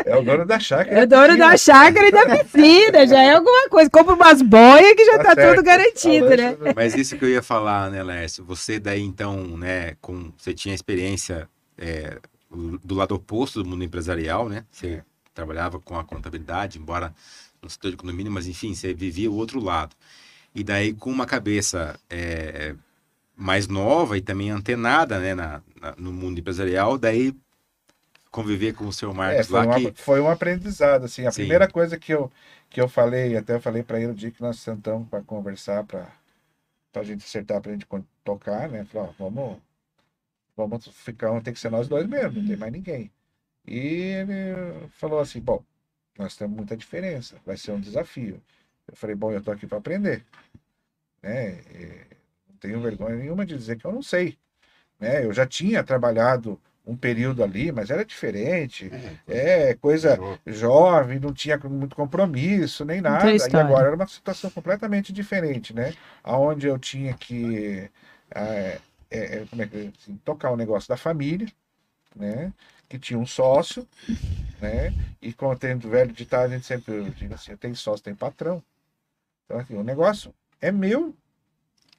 É o dono da chácara. É o dono da chácara e da piscina, já é alguma coisa. Compra umas boias que já Tá tá, certo. tudo garantido, né? Mas isso que eu ia falar, né, Lércio? Você daí, então, né, com, você tinha experiência é, do lado oposto do mundo empresarial, né? Você trabalhava com a contabilidade, embora no setor de condomínio, mas enfim, você vivia o outro lado. E daí, com uma cabeça é, mais nova e também antenada, né, na, na- no mundo empresarial, daí conviver com o seu É, Marcos foi, lá uma- que... foi um aprendizado, assim. A Sim. primeira coisa que eu, que eu falei, até eu falei para ele o dia que nós sentamos para conversar, para a gente acertar, para a gente tocar, né? Falei, ó, vamos, vamos ficar, tem que ser nós dois mesmo, não tem mais ninguém. E ele falou assim, bom, nós temos muita diferença, vai ser um desafio. Eu falei, bom, eu tô aqui para aprender, né? E não tenho vergonha nenhuma de dizer que eu não sei, né? Eu já tinha trabalhado um período ali, mas era diferente. É, coisa jovem, não tinha muito compromisso, nem nada. E agora era uma situação completamente diferente, né? Onde eu tinha que é, é, é, como é que, assim, tocar o negócio da família, né? Que tinha um sócio, né? E como tem o velho ditado, a gente sempre diz assim, tem sócio, tem patrão. Então, assim, o negócio é meu,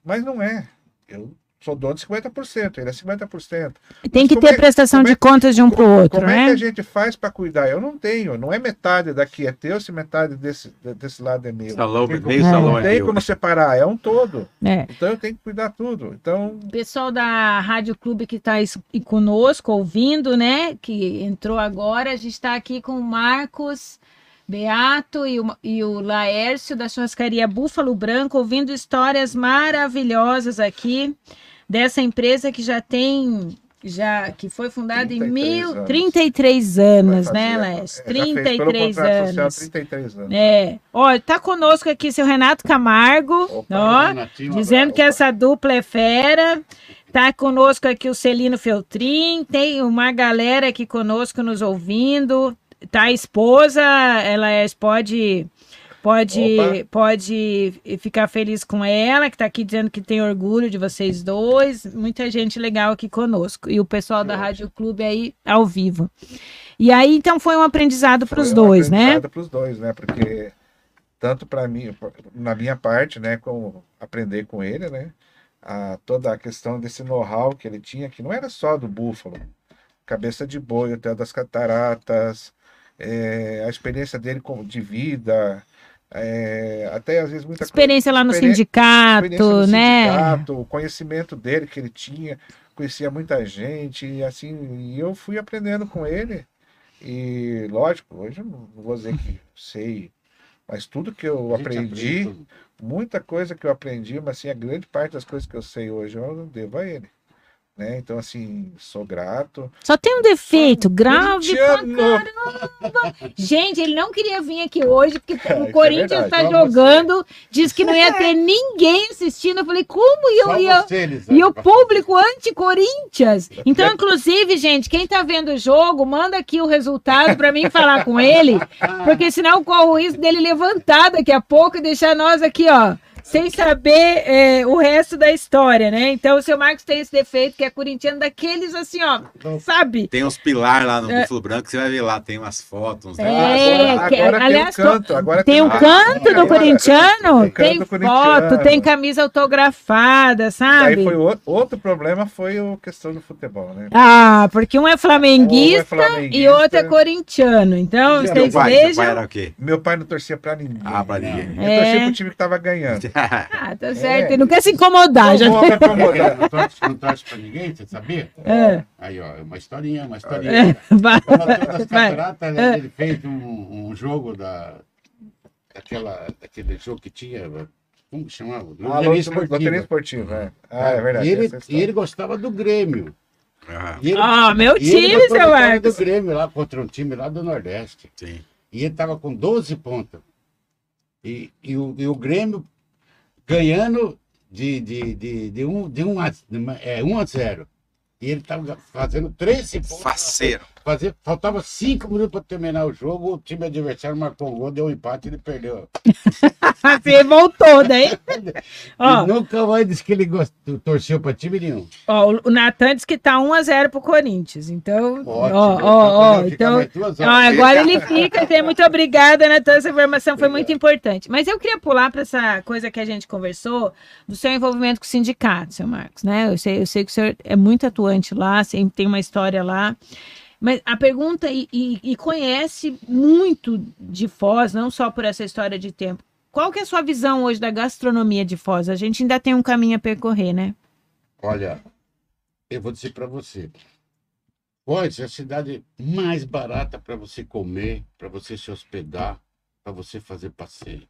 mas não é. Eu sou dono de 50%, ele é 50%. Tem que como ter é- prestação como é- de contas de um pro outro, Como é que né? a gente faz para cuidar? Eu não tenho, não é metade daqui é teu, se metade desse, desse lado é meu. Salão, Tem como- meio É. salão não tem como separar, é um todo. É. Então eu tenho que cuidar tudo. Então, O pessoal da Rádio Clube que está conosco, ouvindo, né? Que entrou agora, a gente está aqui com o Marcos Beato e o, e o Laércio da churrascaria Búfalo Branco, ouvindo histórias maravilhosas aqui dessa empresa que já tem. Já, que foi fundada em 33 mil, anos. 33 vai anos, fazer- né, é, pelo 33 contrato social anos. 33 anos. É. Ó, tá conosco aqui seu Renato Camargo, Opa, ó. Renatinho, Dizendo que essa dupla é fera. Tá conosco aqui o Celino Feltrin, tem uma galera aqui conosco nos ouvindo. Tá a esposa, ela é, pode pode Opa. pode ficar feliz com ela, que tá aqui dizendo que tem orgulho de vocês dois. Muita gente legal aqui conosco e o pessoal da. Rádio Clube aí ao vivo. E aí então foi um aprendizado para os um dois, né? Para os dois, né? Porque tanto para mim, na minha parte, né, como aprender com ele, né? A, toda a questão desse know-how que ele tinha, que não era só do búfalo, cabeça de boi, hotel das cataratas, é, a experiência dele como de vida, é, até às vezes muita coisa- Experiência lá no experi- sindicato, experiência no né? sindicato, o conhecimento dele que ele tinha, conhecia muita gente, e assim, e eu fui aprendendo com ele. E lógico, hoje eu não vou dizer que [LAUGHS] sei, mas tudo que eu aprendi, muita coisa que eu aprendi, mas assim, a grande parte das coisas que eu sei hoje eu devo a ele. Né? Então, assim, sou grato. Só tem um defeito, grave Corintiano. caramba. Gente, ele não queria vir aqui hoje, porque [LAUGHS] o é Corinthians verdade, tá só jogando, disse que não ia [LAUGHS] ter ninguém assistindo. Eu falei, como eu Só ia. você, E o público anti-Corinthians. Então, inclusive, gente, quem tá vendo o jogo, manda aqui o resultado pra mim falar com ele, [LAUGHS] porque senão corre o risco dele levantar daqui a pouco e deixar nós aqui, ó, sem saber é, o resto da história, né? Então, o seu Marcos tem esse defeito, que é corintiano daqueles assim, ó, sabe? Tem uns pilar lá no É. Búfalo Branco, você vai ver lá, tem umas fotos, uns É, negócios. que- agora aliás, tem um canto. Agora Tem um canto do agora- corintiano, tem foto, tem camisa autografada, sabe? foi o, outro problema foi a questão do futebol, né? Ah, porque um é flamenguista, Um é flamenguista. e outro é corintiano. Então, vocês pai, seu pai vejam. era o quê? Meu pai não torcia pra ninguém. Ah, pra ninguém. Eu É. torcia pro time que tava ganhando. [LAUGHS] Ah, tá certo. É. Ele não quer se incomodar. Já... Não vou me incomodar. Não torce pra ninguém, você sabia? É. Aí, ó, é uma historinha, uma historinha. É, vai. Das Vai. cataratas, É. ele fez um, um jogo da, daquela, daquele jogo que tinha, como que chamava? Ah, Loteria Loteria esportiva, é. Ah, é verdade. E ele, e ele gostava do Grêmio. Ah, ele, Ah, meu time, seu Marcos. do Grêmio lá contra um time lá do Nordeste. sim. E ele tava com 12 pontos. E, e, o, e o Grêmio ganhando de, de, de, de, um, de, um, a, de uma- é, 1 a 0. E ele tava fazendo 13 pontos. Faceiro. Fazer, faltava 5 minutos para terminar o jogo. O time adversário marcou um gol, deu um empate e ele perdeu. [LAUGHS] Você voltou, daí. [LAUGHS] Ó, nunca mais disse que ele torceu para time nenhum. ó, o Natan disse que tá 1x0 pro Corinthians. Então, Ótimo. ó, ó, ó. Então, ó, agora ele fica. então, Muito obrigada, Natan. Essa informação foi muito importante. Mas eu queria pular para essa coisa que a gente conversou do seu envolvimento com o sindicato, seu Marcos, né? Eu sei, eu sei que o senhor é muito atuante lá, tem uma história lá. Mas a pergunta, e, e- e conhece muito de Foz, não só por essa história de tempo. Qual que é a sua visão hoje da gastronomia de Foz? A gente ainda tem um caminho a percorrer, né? Olha, eu vou dizer para você. Foz é a cidade mais barata para você comer, para você se hospedar, para você fazer passeio.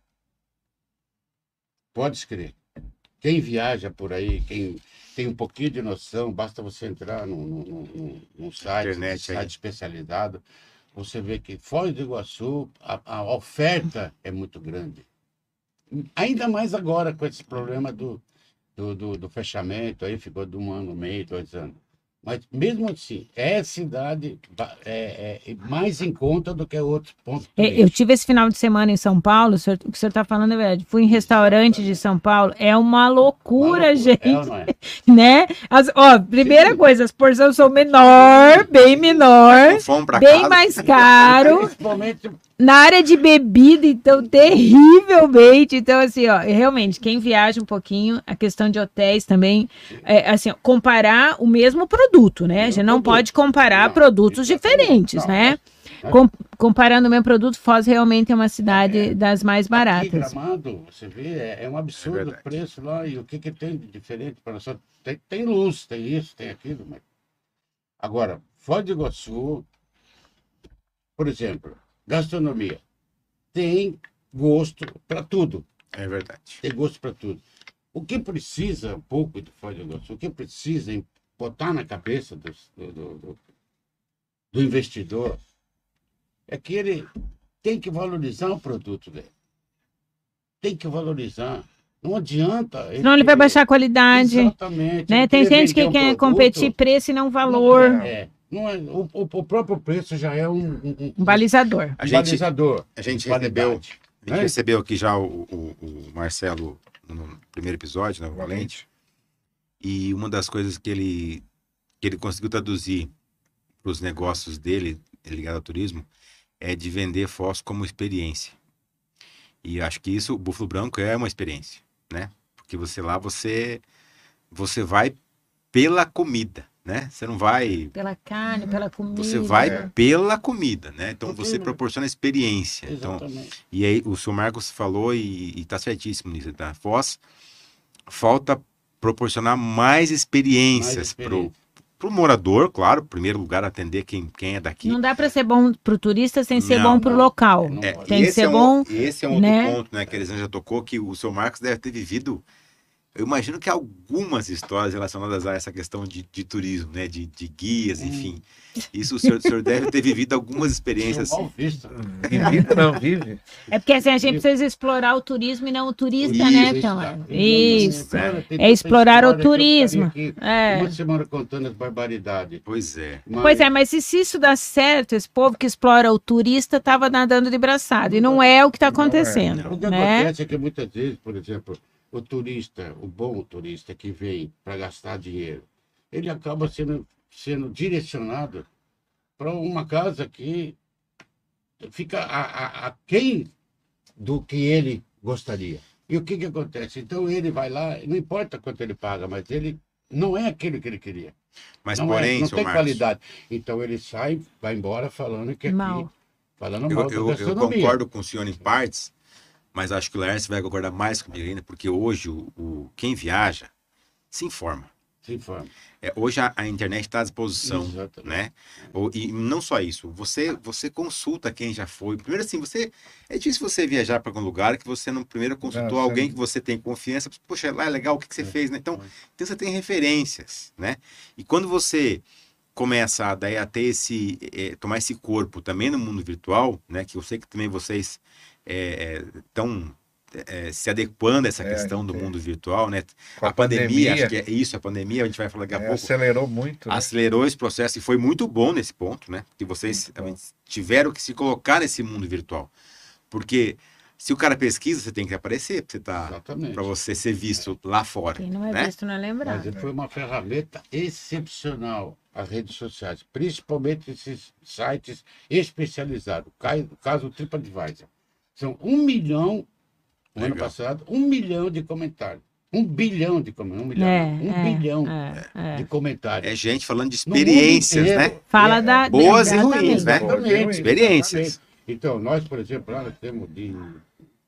Pode crer. Quem viaja por aí, quem tem um pouquinho de noção, basta você entrar num, num, num- site, Internet aí. site especializado, você vê que Foz do Iguaçu, a, a oferta é muito grande. Ainda mais agora com esse problema do, do, do, do fechamento, aí ficou de um ano e meio, dois anos. Mas mesmo assim, é cidade ba- é, é mais em conta do que outros pontos. É, Eu tive esse final de semana em São Paulo, o, senhor- o que o senhor está falando é verdade. Fui em restaurante de São Paulo, é uma loucura, Uma loucura, gente, é ou não é? [LAUGHS] né? As, ó, primeira Sim. coisa, as porções são menor, bem menor, bem casa. mais caro. Principalmente Na área de bebida, então, terrivelmente. Então, assim, ó, realmente, quem viaja um pouquinho, a questão de hotéis também, é, assim, ó, comparar o mesmo produto, né? A gente não pode comparar Não, produtos diferentes, Não, né? mas- Com- comparando o mesmo produto, Foz realmente é uma cidade das mais aqui, baratas. Gramado, você vê, é, é um absurdo É o preço lá. E o que, que tem de diferente para? Só Tem, tem luz, tem isso, tem aquilo. Mas... Agora, Foz do Iguaçu, por exemplo, gastronomia. Tem gosto para tudo. É verdade. tem gosto para tudo. O que precisa um pouco de Foz do Iguaçu, o que precisa botar na cabeça do, do, do- do investidor é que ele tem que valorizar o produto dele. Tem que valorizar. Não adianta. Senão ele vai baixar a qualidade. Exatamente. Né? ele Tem gente que um quer produto, competir preço e não não valor. É, não é, o, o- o próprio preço já é um, um, Um balizador. A gente, balizador. a gente recebeu, a gente É. recebeu aqui já o, o- o Marcelo no primeiro episódio, né, o Valente. E uma das coisas que ele, que ele conseguiu traduzir para os negócios dele, ligado ao turismo, é de vender Foz como experiência. E acho que isso, o Búfalo Branco é uma experiência, né? Porque você lá, você, você vai pela comida, né? Você não vai Pela carne, pela comida. Você vai É. pela comida, né? Então você proporciona experiência. Então, Exatamente. e aí o senhor Marcos falou e, e tá certíssimo nisso, tá? Foz falta proporcionar mais experiências Mais pro, experiência. pro morador, claro, primeiro lugar atender quem, quem é daqui. Não dá para ser bom pro turista sem ser Não, bom pro não. local. É. Tem e que esse ser é um, bom, esse é um outro né? ponto, né, que a Elisângela já tocou, que o senhor Marcos deve ter vivido Eu imagino que algumas histórias relacionadas a essa questão de, de turismo, né? De, de guias, Hum. enfim. Isso o senhor, o senhor deve ter vivido algumas experiências assim. mal visto. Não, vive. É porque assim, a gente precisa explorar o turismo e não o turista, Isso, né, Isso, Tom? tá. Isso. Tem É explorar o turismo. É. Uma semana contando as barbaridades. Pois é. Mas- Pois é, mas se, se isso dá certo, esse povo que explora o turista estava nadando de braçada. E não é o que está Não é, acontecendo. O que né? acontece é que muitas vezes, por exemplo, o turista, o bom turista que vem para gastar dinheiro, ele acaba sendo, sendo direcionado para uma casa que fica a, a, a quem do que ele gostaria. E o que, que acontece? Então ele vai lá, não importa quanto ele paga, mas ele não é aquilo que ele queria. Mas, não porém, é, não tem Marcos, qualidade. Então ele sai, vai embora falando que aqui, Mal. falando eu, mal eu, eu gastronomia. concordo com o senhor em partes, mas acho que o Laércio vai concordar mais comigo ainda, porque hoje o, o- quem viaja se informa. Se informa. É, hoje a, a internet está à disposição, Exatamente. né? Ou- e não só isso, você você consulta quem já foi. Primeiro assim, você é difícil você viajar para algum lugar que você não primeiro consultou Não, alguém que você tem confiança. Poxa, lá é legal, o que, que você É, fez, né? Então, é. então você tem referências, né? E quando você começa a, daí a ter esse eh, tomar esse corpo também no mundo virtual, né? Que eu sei que também vocês estão se adequando a essa É, questão do é. mundo virtual, né? Com a, pandemia, acho que é isso, a pandemia, a gente vai falar daqui a é, pouco acelerou muito. né? acelerou esse processo e foi muito bom nesse ponto, né? Que vocês tiveram que se colocar nesse mundo virtual. Porque se o cara pesquisa, você tem que aparecer para você, tá, você ser visto lá fora. Quem não é né? visto não é Mas lembrado. ele foi uma ferramenta excepcional, as redes sociais, principalmente esses sites especializados. O caso TripAdvisor. São um milhão, no ano passado, um milhão de comentários. Um bilhão de comentários. Um milhão, É, não, um é, bilhão é, é. de comentários. É gente falando de experiências, inteiro. né? Fala É, da. boas e ruins, né? Exatamente. Experiências. exatamente. Então, nós, por exemplo, lá nós temos de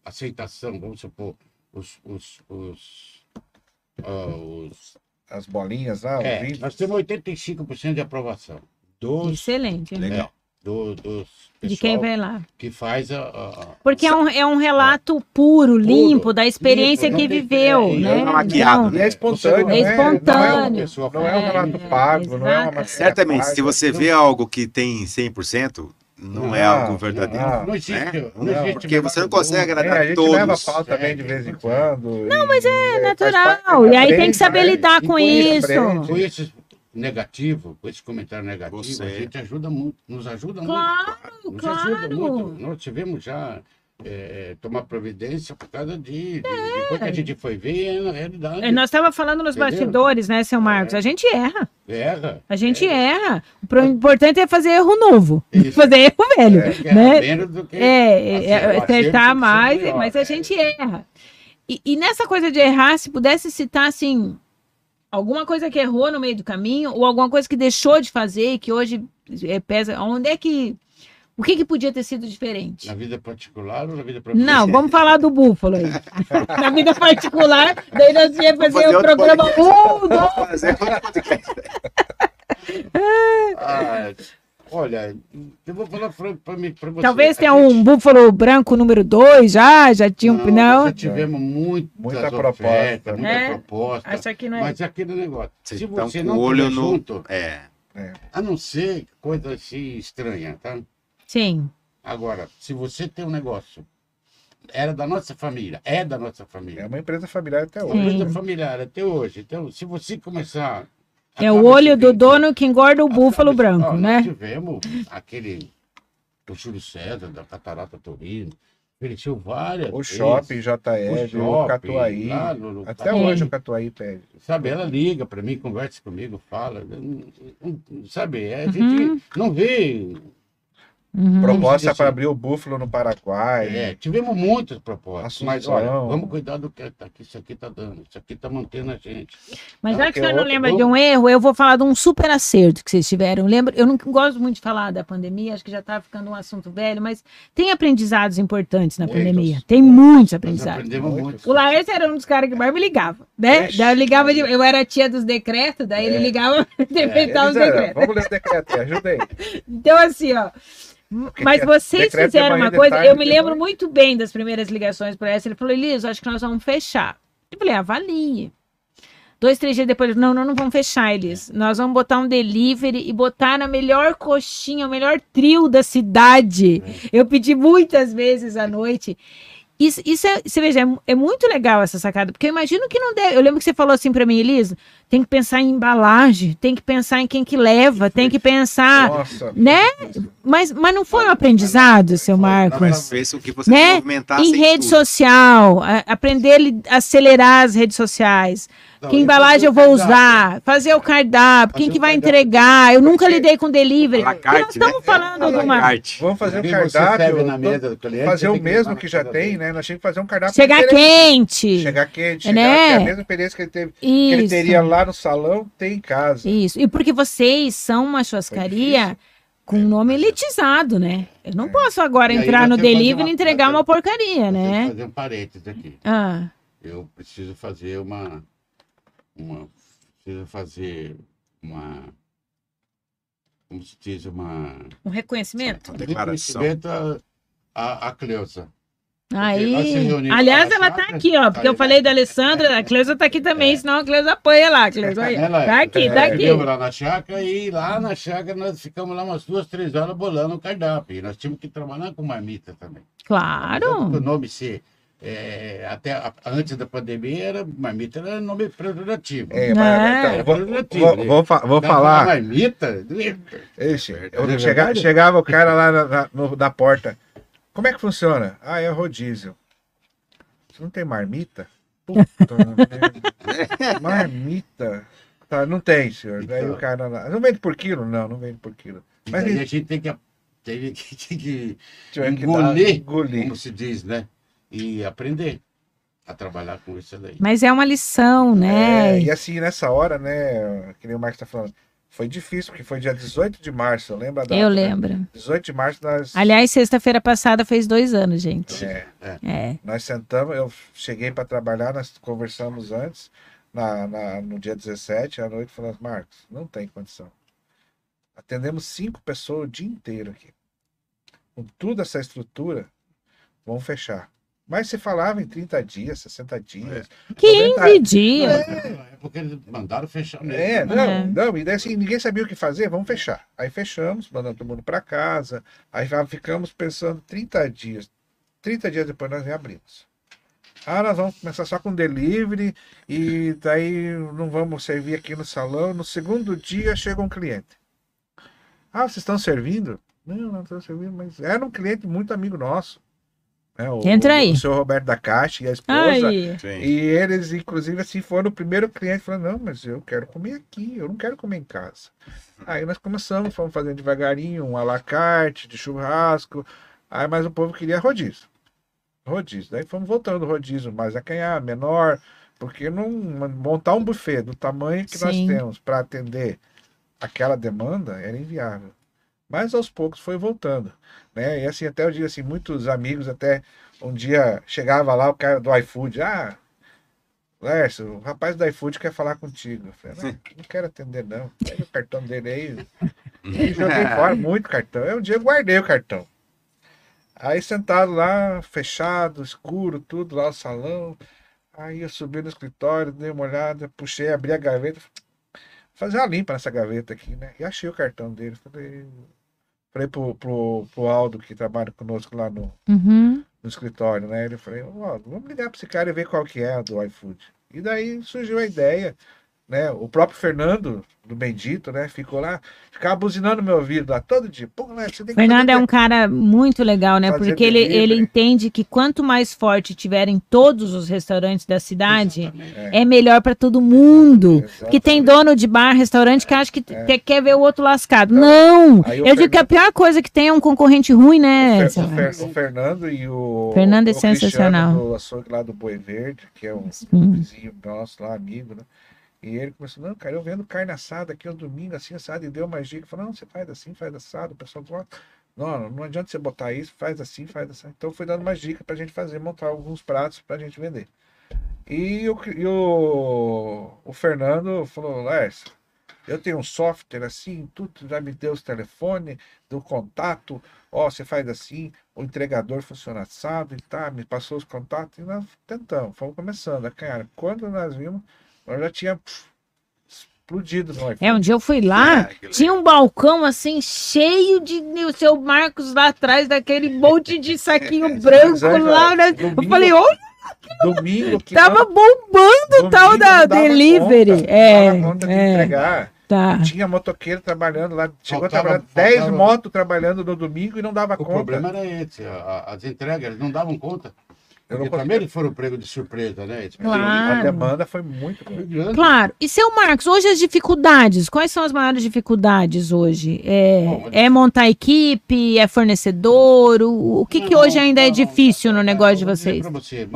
aceitação, vamos supor, os. os, os, ah, os- As bolinhas lá, os é, nós temos 85% de aprovação dos, Excelente. né? Legal. Do, dos De quem vem lá. que faz a. a- a- Porque é um, é um relato puro, limpo, da experiência limpo, que não viveu, é, e né? não é maquiado, Então, E é espontâneo, É né? espontâneo. Pessoa Não é, um É, relato é, pago, não é uma Certamente, se você vê algo que tem 100%, não, é Não, algo verdadeiro. não, não existe. né? Não, Não, existe Porque você não consegue É, agradar a gente todos. leva pau também É. de vez em quando. Não, mas É natural. E aí tem que saber lidar E com com isso. Com esse negativo, com esse comentário negativo, Você- a gente ajuda muito, nos ajuda Claro, muito. Nos ajuda claro. muito. Nós tivemos já é, tomar providência por causa de, de- Depois que a gente foi ver, é na realidade. É, Nós estávamos falando nos Entendeu? bastidores, né, seu Marcos? É. A gente erra. Erra. A gente erra. O importante é fazer erro novo. Isso. [LAUGHS] Fazer erro velho. É, é né? menos do que É, é, é, tem acertar mais, mas a gente erra. E, e nessa coisa de errar, se pudesse citar assim, alguma coisa que errou no meio do caminho, ou alguma coisa que deixou de fazer e que hoje é, pesa. Onde é que. O que, que podia ter sido diferente? Na vida particular ou na vida profissional? Não, vamos falar do búfalo aí. [LAUGHS] Na vida particular, daí nós íamos fazer, fazer o programa um, dois. Fazer outro podcast. [LAUGHS] Ah, olha, eu vou falar para você. Talvez tenha gente- um búfalo branco número 2 já, já tinha um Não. Já tivemos muitas Muita ofertas, proposta. muita É? proposta. Acho que não é. Mas aquele negócio, Vocês se você não o olho no- junto, É. a não ser coisa assim estranha, tá? Sim. Agora, se você tem um negócio, era da nossa família, é da nossa É família, uma empresa familiar até é hoje. uma Sim. coisa familiar até hoje. Então, se você começar... É o olho do dono que engorda o búfalo branco, né? Nós tivemos aquele do Júlio César, da Catarata Torino, ofereceu várias O vezes. shopping O JE, o shopping, Catuaí. no- no- Até hoje o Catuaí pede. Sabe, ela liga para mim, conversa comigo, fala. Sabe, a Uhum. gente não vê. Uhum. Proposta para abrir o Búfalo no Paraguai. É, tivemos muitas propostas, mas olha, vamos cuidar do que, tá- que isso aqui está dando, isso aqui está mantendo a gente. Mas já que que você é não lembra de um erro, eu vou falar de um super acerto que vocês tiveram. Lembra? Eu não gosto muito de falar da pandemia, acho que já está ficando um assunto velho, mas tem aprendizados importantes na Muitos. pandemia. Tem muitos aprendizados. aprendemos Muito. muito. O Laércio era um dos caras que mais me ligava, né? Ixi, Daí eu ligava, de, eu era a tia dos decretos, daí ele É. ligava [LAUGHS] interpretar os decretos. Vamos ler o decreto aí, ajuda aí. Então, assim, ó. Mas vocês Decreto de fizeram manhã, uma coisa, tarde, eu me lembro noite. muito bem das primeiras ligações para essa. Ele falou, Elias, acho que nós vamos fechar. Eu falei, avalie. Dois, três dias depois, não, não, não vamos fechar eles. Nós vamos botar um delivery e botar na melhor coxinha, o melhor trio da cidade. Eu pedi muitas vezes à noite. Isso, isso é, você veja, é, é muito legal essa sacada, porque eu imagino que não deve. Eu lembro que você falou assim para mim, Elisa, tem que pensar em embalagem, tem que pensar em quem que leva, tem que pensar, Nossa. né? Mas, mas não foi um aprendizado, seu Marcos? Você Né? Em rede social, a- aprender a acelerar as redes sociais. Não, que embalagem eu vou usar? Fazer o cardápio, quem Fazer que o vai cardápio. entregar? Eu nunca lidei com delivery. Porque nós carte, né? estamos falando À de uma. carte. Vamos fazer um cardápio. na mesa do cliente, fazer o que mesmo que na já tem, né? Nós tínhamos que fazer um cardápio Chegar diferente. quente. Chegar quente, chegar Né? que é a mesma experiência que ele teve, que ele teria lá no salão, tem em casa. Isso. E porque vocês são uma churrascaria com um nome elitizado, né? Eu não posso agora E entrar no temos que delivery uma- e entregar uma porcaria, que né? fazer um parênteses aqui. Ah, Eu preciso fazer uma. Uma preciso fazer uma. Como se diz? Uma. um reconhecimento? Uma declaração. reconhecimento a, a, a Cleusa. Aí. Aliás, ela tá chácara. aqui, ó. Porque eu Aí, falei né? da Alessandra, a Cleusa tá aqui também, É. senão a Cleusa apoia lá, Cleusa. Aí. Ela é. Tá aqui, tá É, aqui. Viemos lá na chácara e lá na chácara nós ficamos lá umas duas, três horas bolando o cardápio. E nós tínhamos que trabalhar com marmita também. O Claro. nome ser. É, até a- antes da pandemia, era, marmita era nome pejorativo. É, É. mas, então, vou, vou, vou, fa- vou falar. Marmita? Ixi, eu Não é chega- verdade? chegava o cara lá na, na, no- na porta. Como é que funciona? Ah, é rodízio. Você não tem marmita? Puta merda. [LAUGHS] Marmita. Tá, não tem, senhor. Daí Então. o cara lá. Não vende por quilo? Não, não vende por quilo. Mas a gente tem que, [LAUGHS] tem que, tem que engolir. engolir. como se diz, né? E aprender a trabalhar com isso daí. Mas é uma lição, né? É, e assim, nessa hora, né, que nem o Marcos tá falando, foi difícil, porque foi dia 18 de março, lembra da Eu lembro. 18 de março nós, Aliás, sexta-feira passada fez dois anos, gente. é, É. nós sentamos, eu cheguei para trabalhar, nós conversamos antes, na, na- no dia 17, à noite, falamos, Marcos, não tem condição. Atendemos cinco pessoas o dia inteiro aqui. Com toda essa estrutura, vamos fechar. Mas você falava em 30 dias, 60 dias. 15 dias. É porque eles mandaram fechar mesmo. É, não, É. não, e daí assim, ninguém sabia o que fazer, vamos fechar. Aí fechamos, mandamos todo mundo para casa, aí ficamos pensando 30 dias. 30 dias depois nós reabrimos. Ah, nós vamos começar só com delivery e daí não vamos servir aqui no salão. No segundo dia chega um cliente. Ah, vocês estão servindo? Não, não estão servindo, mas era um cliente muito amigo nosso. Né, o, Entra aí. O senhor Roberto da Caixa e a esposa. Aí. E eles, inclusive, assim, foram o primeiro cliente falando, não, mas eu quero comer aqui, eu não quero comer em casa. Aí nós começamos, fomos fazendo devagarinho, um à la carte, de churrasco. Aí, mas o povo queria rodízio. Rodízio. Daí fomos voltando rodízio mais acanhar, menor, porque não montar um buffet do tamanho que nós Sim. temos para atender aquela demanda era inviável. Mas aos poucos foi voltando, né? E assim, até eu digo assim, muitos amigos até um dia chegava lá o cara do iFood, ah, Lércio, o rapaz do iFood quer falar contigo. Eu falei, não, não quero atender não, pega o cartão dele aí. [LAUGHS] E joguei fora muito cartão. Aí um dia eu guardei o cartão. Aí sentado lá, fechado, escuro, tudo lá, o salão. Aí eu subi no escritório, dei uma olhada, puxei, abri a gaveta, fazer uma limpa nessa gaveta aqui, né? E achei o cartão dele. Falei, falei pro, pro, pro Aldo, que trabalha conosco lá no, Uhum. no escritório, né? Ele falei, "Ô, Aldo, vamos ligar para esse cara e ver qual que é a do iFood. E daí surgiu a ideia, né? O próprio Fernando, do Bendito, né? Ficou lá, ficava buzinando meu ouvido lá todo dia. Pô, né, Fernando é um cara muito legal, né? Porque ele, ele entende que quanto mais forte tiverem todos os restaurantes da cidade, Exatamente. é melhor para todo mundo. Exatamente. Que tem dono de bar, restaurante que acha que É. quer ver o outro lascado. Não! Aí o Eu digo que a Fernando- pior coisa que tem é um concorrente ruim, né? O, Fer- o Fer- o Fernando e o. Fernando é o sensacional. Do açougue lá do Boi Verde, que é um vizinho nosso lá, amigo, né? E ele começou, não, cara, eu vendo carne assada aqui no domingo, assim, assado, e deu uma dica. Falou, não, você faz assim, faz assado, o pessoal gosta. Não, não, adianta você botar isso, faz assim, faz assim. Então foi dando umas dicas pra gente fazer, montar alguns pratos pra gente vender. E o, e o, o Fernando falou, Lércio, eu tenho um software assim, tudo já me deu os telefones, do contato, ó, você faz assim, o entregador funciona assado e tá, me passou os contatos e nós tentamos, fomos começando a ganhar. Quando nós vimos, nós já tinha pff, explodido no iPhone. É, um dia eu fui lá, É, tinha um balcão assim, cheio de o seu Marcos lá atrás, daquele monte de saquinho [LAUGHS] branco Mas é, lá. né? Eu domingo- falei, olha, Domingo que tava bombando o tal da não dava delivery. conta, é, não dava conta de é, entregar. tá. Tinha motoqueiro trabalhando lá, chegou Faltava- a trabalhar 10 faltava- motos trabalhando no domingo e não dava O conta. problema era esse, as entregas, eles não davam conta. Eu não também eles foram pego de surpresa, né? Claro. A demanda foi muito grande. Claro. E seu Marcos, hoje as dificuldades, quais são as maiores dificuldades hoje? É, Bom, é montar equipe, é fornecedor? O, o que, que Não, hoje ainda é não, difícil no é, negócio de vocês? pra você,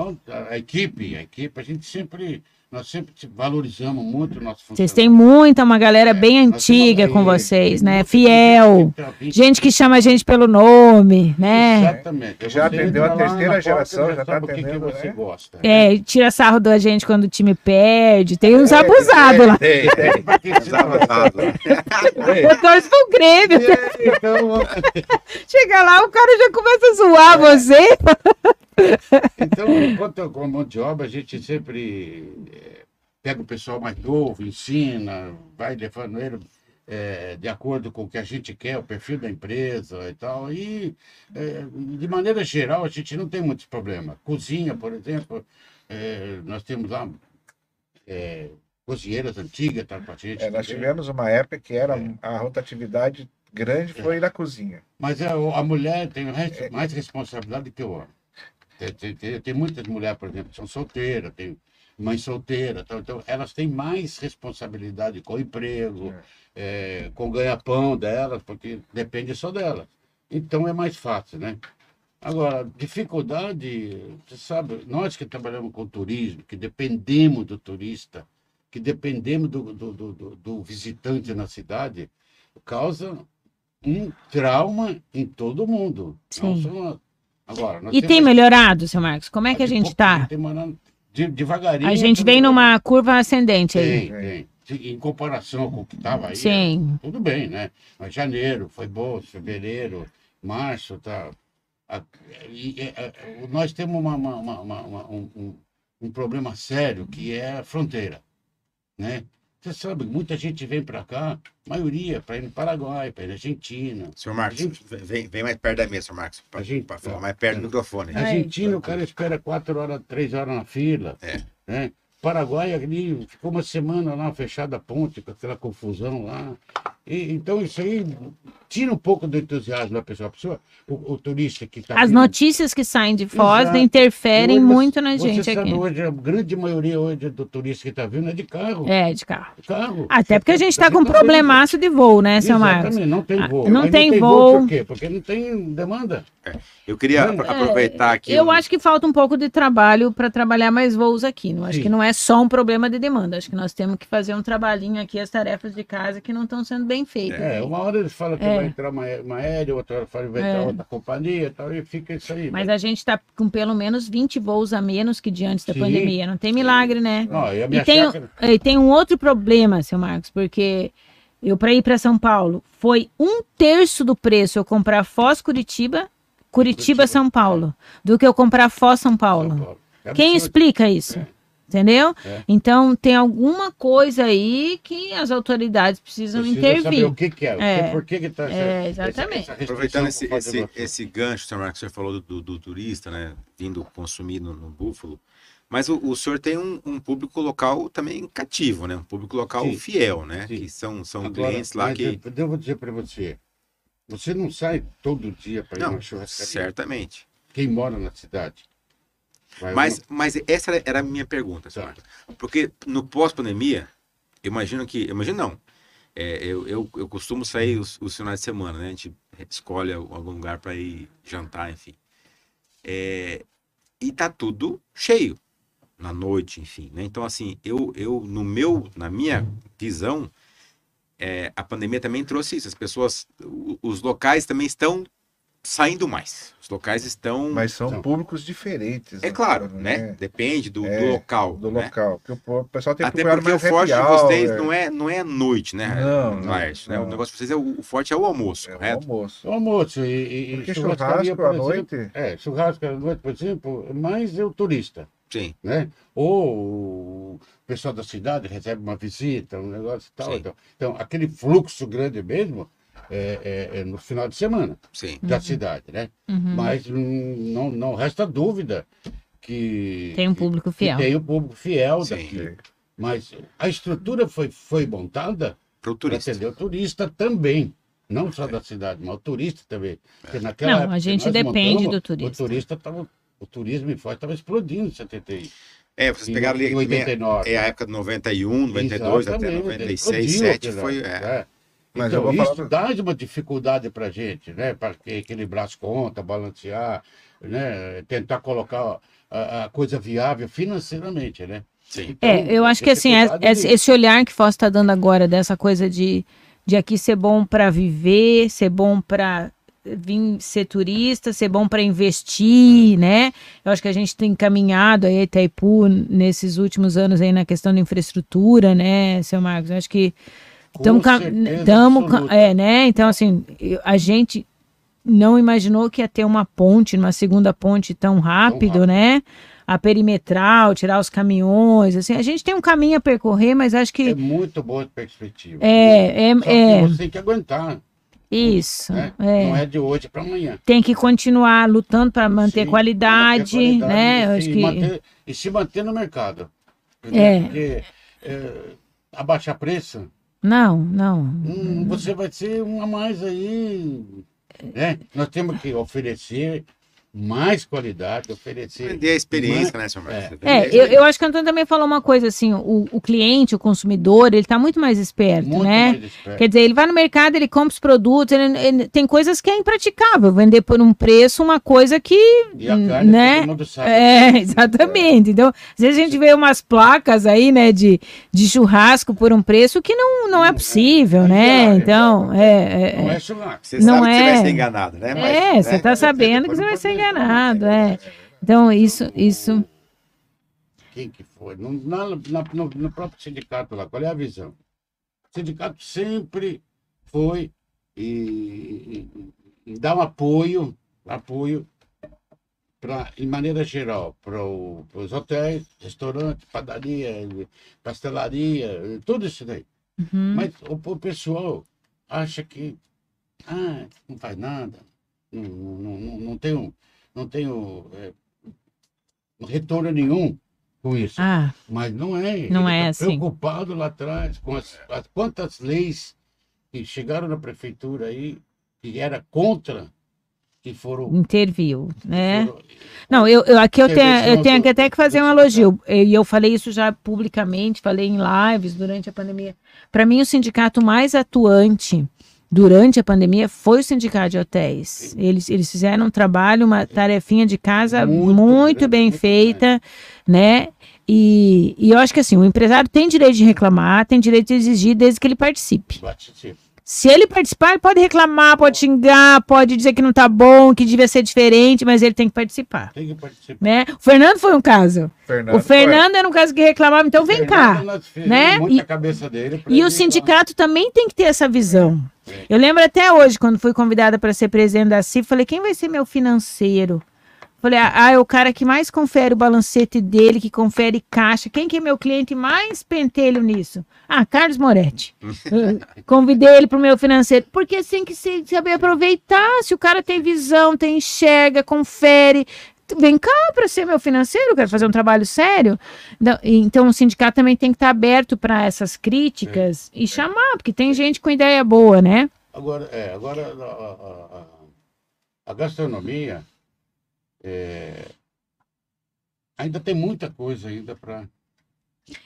a equipe, a equipe, a gente sempre, nós sempre valorizamos muito o nosso Vocês funcionário. têm muita, uma galera bem É, nós antiga com é, vocês, né? Fiel. gente que vindo- Gente que chama a gente pelo nome, né? Exatamente. Já atendeu a terceira geração, já tá sabe o que que atendendo, você né? gosta. É, tira sarro da gente quando o time perde. Tem É, uns abusados lá. Tem, tem. Você Desabafado. Eu torço pro Grêmio. Então, Chega lá, o cara já começa a zoar você. então, enquanto com a mão de obra, a gente sempre pega o pessoal mais novo, ensina, vai levando ele eh, de acordo com o que a gente quer, o perfil da empresa e tal. E, eh, de maneira geral, a gente não tem muitos problemas. Cozinha, por exemplo, eh, nós temos lá eh, cozinheiras antigas, tá com a gente. É, nós tivemos uma época que era É. a rotatividade grande foi na cozinha. Mas a, a mulher tem mais responsabilidade que o homem. Tem, tem, tem, tem muitas mulheres, por exemplo, que são solteiras, tem mãe solteira, tal, então elas têm mais responsabilidade com o emprego, eh, com o ganha-pão delas, porque depende só delas. Então é mais fácil, né? Agora, dificuldade, você sabe, nós que trabalhamos com turismo, que dependemos do turista, que dependemos do, do, do, do- do visitante na cidade, causa um trauma em todo mundo. Não Sim. só nós. Agora, nós E temos- tem melhorado, seu Marcos? Como é que a de gente tá? tem morando de- devagarinho. A gente vem numa curva ascendente aí. Tem, tem. Em comparação com o que estava aí, Sim. tudo bem, né? Mas janeiro foi bom, fevereiro, março, tá. A- e, é, é, nós temos uma, uma- uma- um, um- um problema sério que é a fronteira, né? Você sabe, muita gente vem para cá, maioria para ir no Paraguai, para ir na Argentina. Senhor Marcos, Gente- vem, vem mais perto da mesa, senhor Marcos. Para gente- é. falar mais perto do microfone. Argentina, o cara espera quatro horas, três horas na fila. É. Né? Paraguai ali ficou uma semana lá fechada a ponte, com aquela confusão lá. E, então isso aí tira um pouco do entusiasmo da pessoa. A pessoa o, o turista que está As notícias que saem de Foz Exato. interferem Hoje muito na Você gente sabe, aqui. hoje, a grande maioria hoje do turista que está vindo é de carro. É, de carro. carro. Até porque a gente tá com um vendo. problemaço de voo, né, seu Marcos? Exatamente, não tem Ah, voo. não Mas tem voo. Por quê? Porque não tem demanda. Eu queria É, apro- aproveitar aqui. Eu o- acho que falta um pouco de trabalho para trabalhar mais voos aqui. Não acho Sim. que não é só um problema de demanda. Acho que nós temos que fazer um trabalhinho aqui, as tarefas de casa que não estão sendo bem feitas. É, uma hora eles falam que É. vai entrar uma, uma aérea, outra hora fala que vai entrar É. outra companhia e tal, e fica isso aí. Mas a gente está com pelo menos 20 voos a menos que de antes da Sim. pandemia. Não tem milagre, né? Ó, e E tem, chácara- e tem um outro problema, seu Marcos, porque eu, para ir para São Paulo, foi um terço do preço eu comprar Foz Curitiba, Curitiba, Curitiba, São Paulo, do que eu comprar Foz São Paulo. São Paulo. É Quem explica isso? É. Entendeu? É. Então tem alguma coisa aí que as autoridades precisam Precisa intervir. saber o que, que é, o que- É. por que, que tá essa- É, exatamente. essa Aproveitando esse, esse, você. esse gancho, senhor Marcos, que você falou do, do, do turista, né? Vindo consumir no, no Búfalo. Mas o, o senhor tem um, um público local também cativo, né? Um público local Sim. fiel, né? Sim. Que são, são Agora, clientes lá que. Eu, eu vou dizer para você, você não sai todo dia para ir Não, numa churrascaria. certamente. Quem mora na cidade. Vai Mas, mas essa era- a minha pergunta, senhor. Porque no pós-pandemia, imagino que. Eu imagino não. É, eu, eu, eu costumo sair os, os finais de semana, né? A gente escolhe algum lugar para ir jantar, enfim. É, e tá tudo cheio na noite, enfim, né? Então, assim, eu, eu no meu, na minha visão, é, a pandemia também trouxe isso. As pessoas, os locais também estão saindo mais. Os locais estão. Mas são Não. públicos diferentes. é né, claro, Bruno, né? Depende do, do É, local. Do né? local. Porque o pessoal tem Até porque o forte de vocês é. não é, não é à noite, né? Não, não, Laércio, né? O não. negócio de vocês é o, o forte é o almoço, É o correto? almoço. O almoço e, e, Porque churrasco por à exemplo, noite. É, churrasco à noite, por exemplo, mais é o turista, Sim. né? Ou o pessoal da cidade recebe uma visita, um negócio e tal. Então, então, aquele fluxo grande mesmo é, é- é no final de semana Sim. da cidade, né? Uhum. Mas não, não resta dúvida que Tem um público fiel. tem o público fiel Sim. daqui. Mas a estrutura foi, foi montada Para atender o turista também. Não só da cidade, mas o turista também. Porque naquela Não, época a gente depende montamos, do turista. O turista tava, o turismo em Foz estava explodindo em 71. É, vocês pegaram ali em também 89. é a época de 91, 92 até Exatamente, 96, explodiu 7 aquilo, foi. É. né? Mas eu então, vou isso falar- dá uma dificuldade para gente, né? Para equilibrar as contas, balancear, né? Tentar colocar a, a coisa viável financeiramente, né? Sim. Então, É, eu acho que assim, é- dificuldade esse, olhar que Foz está dando agora, dessa coisa de, de aqui ser bom para viver, ser bom para vir ser turista, ser bom para investir, né? Eu acho que a gente tem caminhado aí Itaipu nesses últimos anos aí na questão da infraestrutura, né, seu Marcos? Eu acho que Estamos certeza absoluta. é, né? Então assim, a gente não imaginou que ia ter uma ponte, uma segunda ponte tão rápido, rápido. né? A perimetral, tirar os caminhões, assim, a gente tem um caminho a percorrer, mas acho É que muito boa perspectiva. é, é, Só que é você tem que aguentar, isso, né? é. Não é de hoje para amanhã. Tem que continuar lutando para manter manter qualidade né? E, acho que manter- e se manter no mercado. É. Porque é, abaixar preço, não, não. hum, você vai ser um a mais aí. Né? Nós temos que oferecer mais qualidade, oferecer. Vender a experiência, né, senhor Marcos? A É, eu, eu acho que o Antônio também falou uma coisa assim, o, o cliente, o consumidor, ele está muito mais esperto, muito né? mais esperto. Quer dizer, ele vai no mercado, ele compra os produtos, ele- ele- tem coisas que é impraticável, vender por um preço uma coisa que, E a carne né? todo mundo sabe. É, [LAUGHS] exatamente. Então, às vezes a gente vê umas placas aí, né, de, de churrasco por um preço que não, não é possível, é né? inviável. Então, é, é, Não é. é churrasco. Você não sabe que você vai é. ser enganado, né? É, você tá sabendo que você vai ser enganado, é. Então, isso, isso. Quem que foi? No, na- na- no, no próprio sindicato lá, qual é a visão? O sindicato sempre foi e, e- e dá um apoio, apoio pra, em maneira geral, para os hotéis, restaurantes, padaria, pastelaria, tudo isso daí. Uhum. Mas o, o pessoal acha que ah, não faz nada, não, não, não, não tenho, não tenho é, retorno nenhum com isso. Ah, Mas não é. Não Ele é tá assim. preocupado lá atrás com as, as quantas leis que chegaram na prefeitura aí que era contra que foram. interviu, né? foram- Não, eu, eu- aqui eu tenho, eu tenho que até que fazer um elogio. E eu falei isso já publicamente, falei em lives durante a pandemia. Para mim, o sindicato mais atuante durante a pandemia foi o sindicato de hotéis. Eles, eles fizeram um trabalho, uma tarefinha de casa muito, Muito bem feita, né? E, e eu acho que assim, o empresário tem direito de reclamar, tem direito de exigir desde que ele participe. participa. Se ele participar, ele pode reclamar, pode xingar, pode dizer que não tá bom, que devia ser diferente, mas ele tem que participar. Tem que participar. Né? O Fernando foi um caso. Fernando, o Fernando era um caso que reclamava, então vem cá. Fizemos né? E- cabeça dele E o sindicato também tem que ter essa visão. É. Eu lembro até hoje, quando fui convidada para ser presidente da CIF, falei: quem vai ser meu financeiro? Falei, ah, é o cara que mais confere o balancete dele, que confere caixa. Quem que é meu cliente mais pentelho nisso? Ah, Carlos Moretti. [LAUGHS] Convidei ele para o meu financeiro. Porque tem que se- saber aproveitar. Se o cara tem visão, tem enxerga, confere. Vem cá para ser meu financeiro, eu quero fazer um trabalho sério. Então, Então, o sindicato também tem que estar aberto para essas críticas e chamar, porque tem gente com ideia boa, né? Agora, é, agora a- a- a gastronomia é, ainda tem muita coisa ainda para.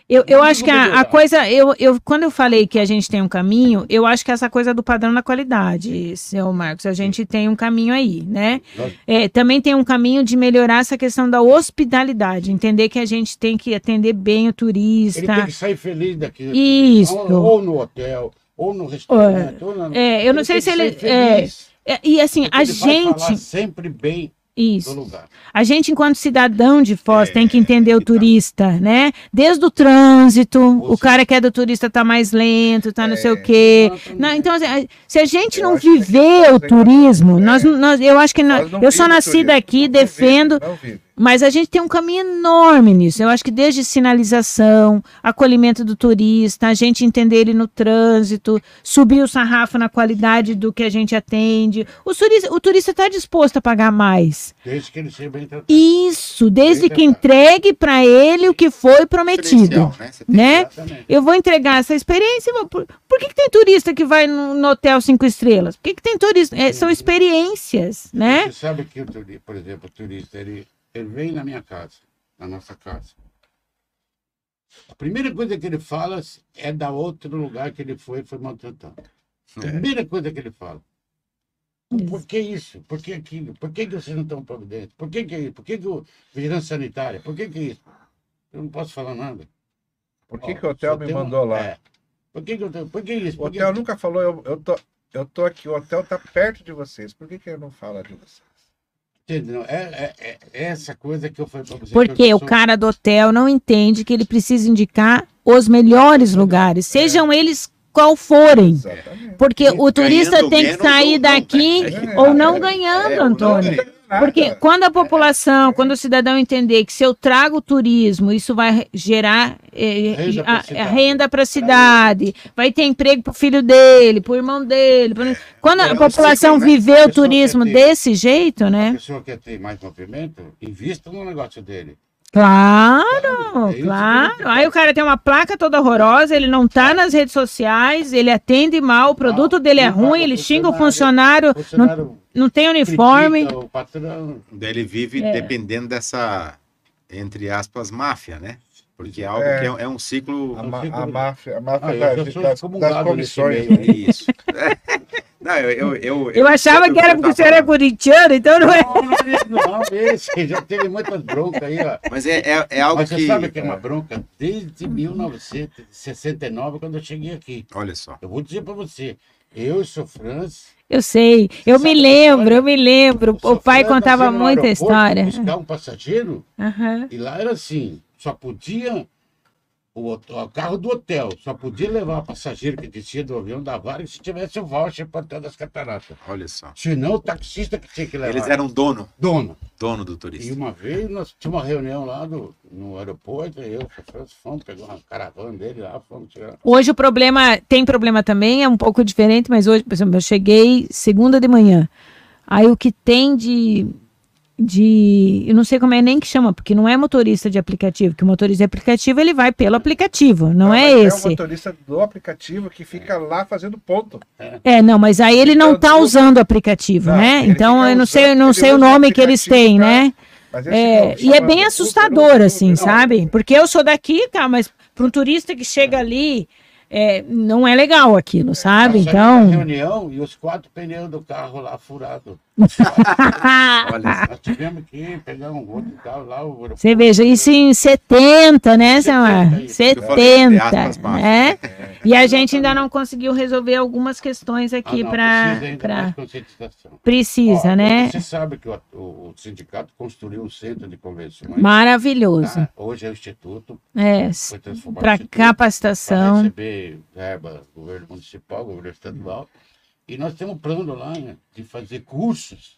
Eu, eu acho que a, a coisa, eu, eu, quando eu falei que a gente tem um caminho, eu acho que essa coisa do padrão da qualidade, seu Marcos, a gente tem um caminho aí, né? É, também tem um caminho de melhorar essa questão da hospitalidade, entender que a gente tem que atender bem o Ele tem turista. que sair feliz daqui. Isso. Ou, ou no hotel, ou no restaurante. ou na- É, eu não sei se ele- feliz. É, E assim, a gente. sempre bem do Isso. lugar. A gente, enquanto cidadão de Foz, É, tem que entender o então. turista, né? Desde o trânsito, o Você- cara que é do turista tá mais lento, tá não sei o É, quê. Não, então, assim, se a gente Eu não viver o turismo, é. nós, nós, eu acho que nós- Nós não eu sou nascida aqui, defendo, vive, não vive. Mas a gente tem um caminho enorme nisso. Eu acho que desde sinalização, acolhimento do turista, a gente entender ele no trânsito, subir o sarrafo na qualidade do que a gente atende. O turista, o turista está disposto a pagar mais. Desde que ele seja bem tratado. Isso, desde Bem que tratado. entregue para ele o que foi prometido. Né? Né? Exatamente. Eu vou entregar essa experiência. vou- Por, por que, que tem turista que vai no, no hotel cinco estrelas? Por que, que tem turista? É, são experiências, né? Você sabe que, o por exemplo, o turista, ele, ele vem na minha casa, na nossa casa. A primeira coisa que ele fala é da outro lugar que ele foi, foi maltratado. A É. primeira coisa que ele fala. Por que isso? Por que aquilo? Por que, que vocês não estão providentes? Por que, que é isso? Por que, que o vigilância sanitária? Por que, que é isso? Eu não posso falar nada. Por que, Ó, que o hotel me um- mandou lá? é. Por que, que eu Por que isso? O Por que- hotel nunca falou, eu, eu, tô, eu tô aqui, o hotel tá perto de vocês. Por que, que ele não fala de vocês? Entendeu? É, é, é essa coisa que eu falei pra você. que Porque o sou- cara do hotel não entende que ele precisa indicar os melhores lugares, sejam eles qual forem. Exatamente. Porque o turista tem que sair ou não, daqui É, ou não é, ganhando, é, não Antônio. ganha. Porque quando a população, quando o cidadão entender que se eu trago o turismo, isso vai gerar eh, Renda pra a- a, cidade. renda para a cidade, vai ter emprego para o filho dele, para o irmão dele. pro- Quando a É, população né? viver o turismo ter- desse jeito, A né? pessoa quer ter mais movimento, invista no negócio dele. Claro, É claro. Aí o cara tem uma placa toda horrorosa, ele não tá nas redes sociais, ele atende mal, o produto Mal, dele é ruim, ele xinga o funcionário, funcionário, não, não tem uniforme. critica o patrão. Daí ele vive É. dependendo dessa, entre aspas, máfia, né? Porque é algo É. que é, é um ciclo. A, ma- a máfia, a máfia Ah, eu das, das, das comissões. meio. Isso. [LAUGHS] Não, eu, eu, eu, Eu achava que era porque o senhor é corintiano, então não é. Não, não, é isso não, esse já teve muitas broncas aí, ó. Mas é, é, é algo Mas você que. sabe que é uma bronca desde 1969, quando eu cheguei aqui. Olha só. Eu vou dizer pra você, eu sou Franz. Eu sei, eu me lembro, eu me lembro. O pai contava muita história. Buscar um passageiro Aham. E lá era assim, só podia o, o carro do hotel, só podia levar passageiro que descia do avião da Varga se tivesse o voucher para hotel das cataratas. Olha só. Senão o taxista que tinha que levar. Eles eram dono, dono. dono do E turista. uma vez nós tínhamos uma reunião lá do, no aeroporto, eu e o França fomos, pegou uma caravana dele lá, fomos tirar. Hoje o problema, tem problema também, é um pouco diferente, mas hoje, por exemplo, eu cheguei segunda de manhã. Aí o que tem de. De eu não sei como é nem que chama, porque não é motorista de aplicativo, que o motorista de aplicativo ele vai pelo aplicativo, não, é mas esse. É o motorista do aplicativo que fica lá fazendo ponto. É, não, mas aí ele não Então, tá do- usando o aplicativo, Não, né? Então eu não sei, usando- não sei o nome que eles têm, pra- né? É, não, e é bem assustador, assim, sabe? Porque eu sou daqui, tá, mas para um turista que chega ali, é, não é legal aquilo, sabe? Da Então. reunião e os quatro pneus do carro lá furados. [LAUGHS] Olha Nós tivemos que pegar um outro carro lá. Você veja, isso em 70, né, 70. Eu entre 70, aspas, máfia. né? E a gente ainda não conseguiu resolver algumas questões Ah, aqui não, para. precisa ainda mais conscientização. Precisa, Ó, né? Você sabe que o, o- o sindicato construiu um centro de convenções. Maravilhoso. tá? Hoje é o Instituto, É, para instituto, para capacitação. receber verba do governo municipal, governo estadual. E nós temos um plano lá né, de fazer cursos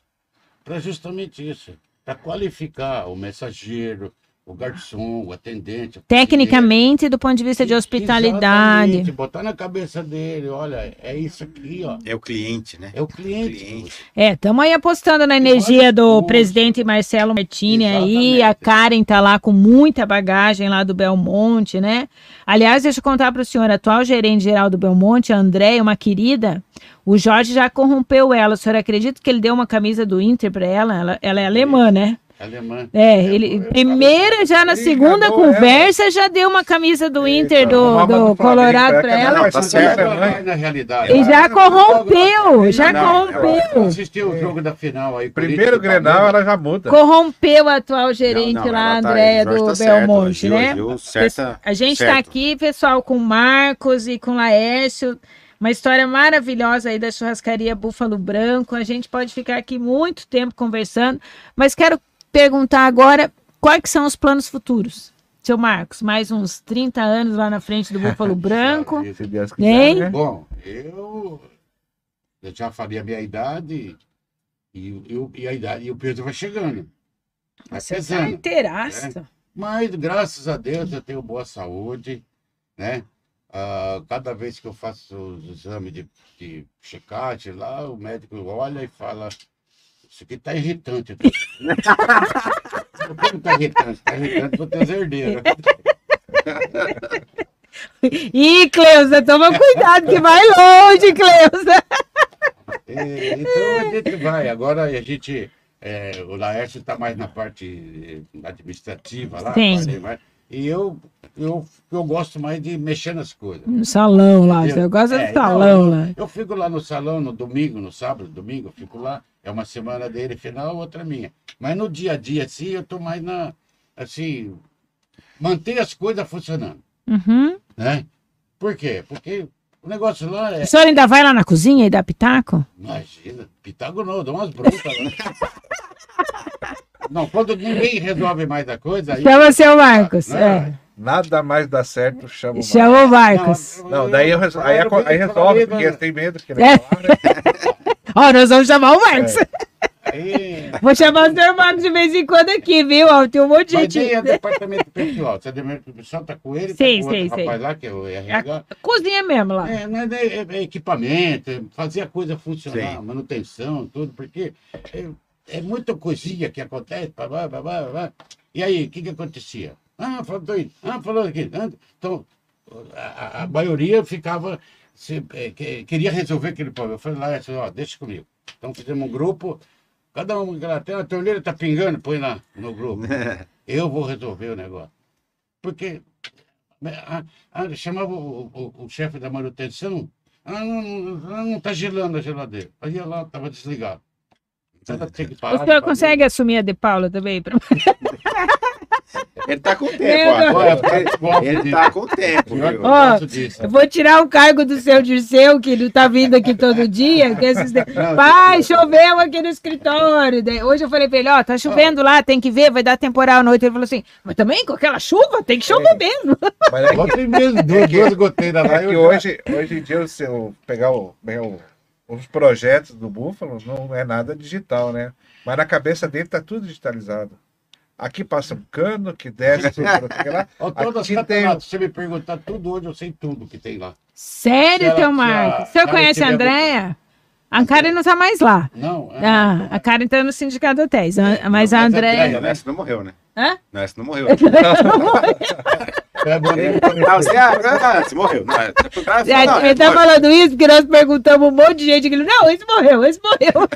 para justamente isso, para qualificar o mensageiro, o garçom, o atendente. o Tecnicamente, do ponto de vista de hospitalidade. Exatamente, botar na cabeça dele, olha, é isso aqui, ó. É o cliente, né? É o cliente. Cliente. É, estamos aí apostando na energia do cursos. presidente Marcelo Martini aí. Exatamente. A Karen tá lá com muita bagagem lá do Belmonte, né? Aliás, deixa eu contar para o senhor, a atual gerente geral do Belmonte, a Andréia, uma querida, o Jorge já corrompeu ela. O senhor acredita que ele deu uma camisa do Inter para ela? ela? Ela é alemã, né? Alemã. É, ele eu primeira já na Ele segunda conversa já deu uma camisa do Eita, Inter do, do do Colorado para é que ela. Não, tá certo. ela na realidade. E já Ela- corrompeu, já Não, Eu corrompeu. assisti o jogo da final aí. Primeiro Grenal, ela já muda. Corrompeu a atual gerente Não, não, lá, ela tá- Andréia o do tá Belmonte, né? A gente está aqui, pessoal, com Marcos e com Laércio, Uma história maravilhosa aí da churrascaria Búfalo Branco. A gente pode ficar aqui muito tempo conversando, mas quero perguntar agora quais que são os planos futuros. Seu Marcos, mais uns 30 anos lá na frente do Búfalo [LAUGHS] Branco. Se Deus quiser, né? Bom, eu, eu já falei a minha idade e, eu- e a idade e o peso vai chegando. Vai Você tá pesando. inteiraço. Mas graças a Deus eu tenho boa saúde, né? Ah, cada vez que eu faço os exames de, de checagem lá, o médico olha e fala, isso aqui tá irritante. Que não tá irritante? Tá irritante por ter herdeiro. Ih, Cleusa, toma cuidado que vai longe, Cleusa. É, então a gente vai. Agora a gente. é, o Laércio está mais na parte administrativa lá. Sim. mais. E eu, eu, eu gosto mais de mexer nas coisas. No salão lá, Eu- você gosta é, do salão lá. Eu fico lá no salão no domingo, no sábado, domingo, eu fico lá. É uma semana dele final, outra minha. Mas no dia a dia, assim, eu tô mais na. Assim, manter as coisas funcionando, Uhum. né? Por quê? Porque o negócio lá é. O senhor ainda vai lá na cozinha e dá pitaco? Imagina, Pitágoras não, dá umas broncas lá. [LAUGHS] Não, quando ninguém resolve mais a coisa. Aí... Chama seu Marcos. Não, É. Nada mais dá certo, chama o Chama o Marcos. Não, Não, daí, eu resol- aí, eu aí resolve, porque né? eles têm medo que ele É. falar, [LAUGHS] né? Ó, nós vamos chamar o Marcos. Aí, Vou chamar o senhor Marcos de vez em quando aqui, viu? Ó, Tem um monte de mas gente. daí é departamento pessoal. Se é departamento pessoal, tá com ele, Sei, tá com outro sei. rapaz lá, que é o RH. Cozinha mesmo lá. É, mas é, é- é equipamento, é fazer a coisa funcionar, Sim. manutenção, tudo, porque é, é muita coisinha que acontece, babá, babá, babá. E aí, o que que acontecia? Ah, falou doido, ah, falou aqui. ah, Então, a, a- a maioria ficava, se, é, que- queria resolver aquele problema. Eu falei lá, assim, ó, deixa comigo. Então fizemos um grupo, cada um, até a torneira tá pingando, põe lá no grupo. [LAUGHS] Eu vou resolver o negócio. Porque ah, ah, chamava o, o- o chefe da manutenção, ah, não, não, não tá gelando a geladeira. Aí lá, estava desligado. O de senhor fazer. consegue assumir a de Paula também? pra- [LAUGHS] Ele tá com tempo, eu gosto Ele tá com tempo, Eu viu? Ó, gosto disso. Eu vou tirar o cargo do seu Dirceu, que não tá vindo aqui todo dia. Que esses... Pai, choveu aqui no escritório. Hoje eu falei pra ele, ó, tá chovendo lá, tem que ver, vai dar temporal à noite. Ele falou assim, mas também com aquela chuva, tem que chover mesmo. Mas é que, mesmo, duas, que- duas goteiras lá. é eu que já- hoje, hoje em dia, se eu pegar o, pegar o- os projetos do Búfalo, não é nada digital, né? Mas na cabeça dele tá tudo digitalizado. Aqui passa um cano que desce aqui lá. Todas as Aqui tem- se você me perguntar tudo hoje, eu sei tudo que tem lá. Sério, Se ela- teu se Marcos? a O senhor Karen conhece a Andréia? A Karen não tá mais lá. Não, é- Ah, a Karen tá no sindicato de hotéis. É, mas não, a a Andréia. Andréia- Não, essa não morreu, né? Hã? Não, essa não morreu. [LAUGHS] [LAUGHS] é bom, né? Ah, você, ah, ah, você morreu. Não, é- o cara É, falou, não, ele tá falando isso porque nós perguntamos um monte de gente que ele, não, esse morreu, esse morreu.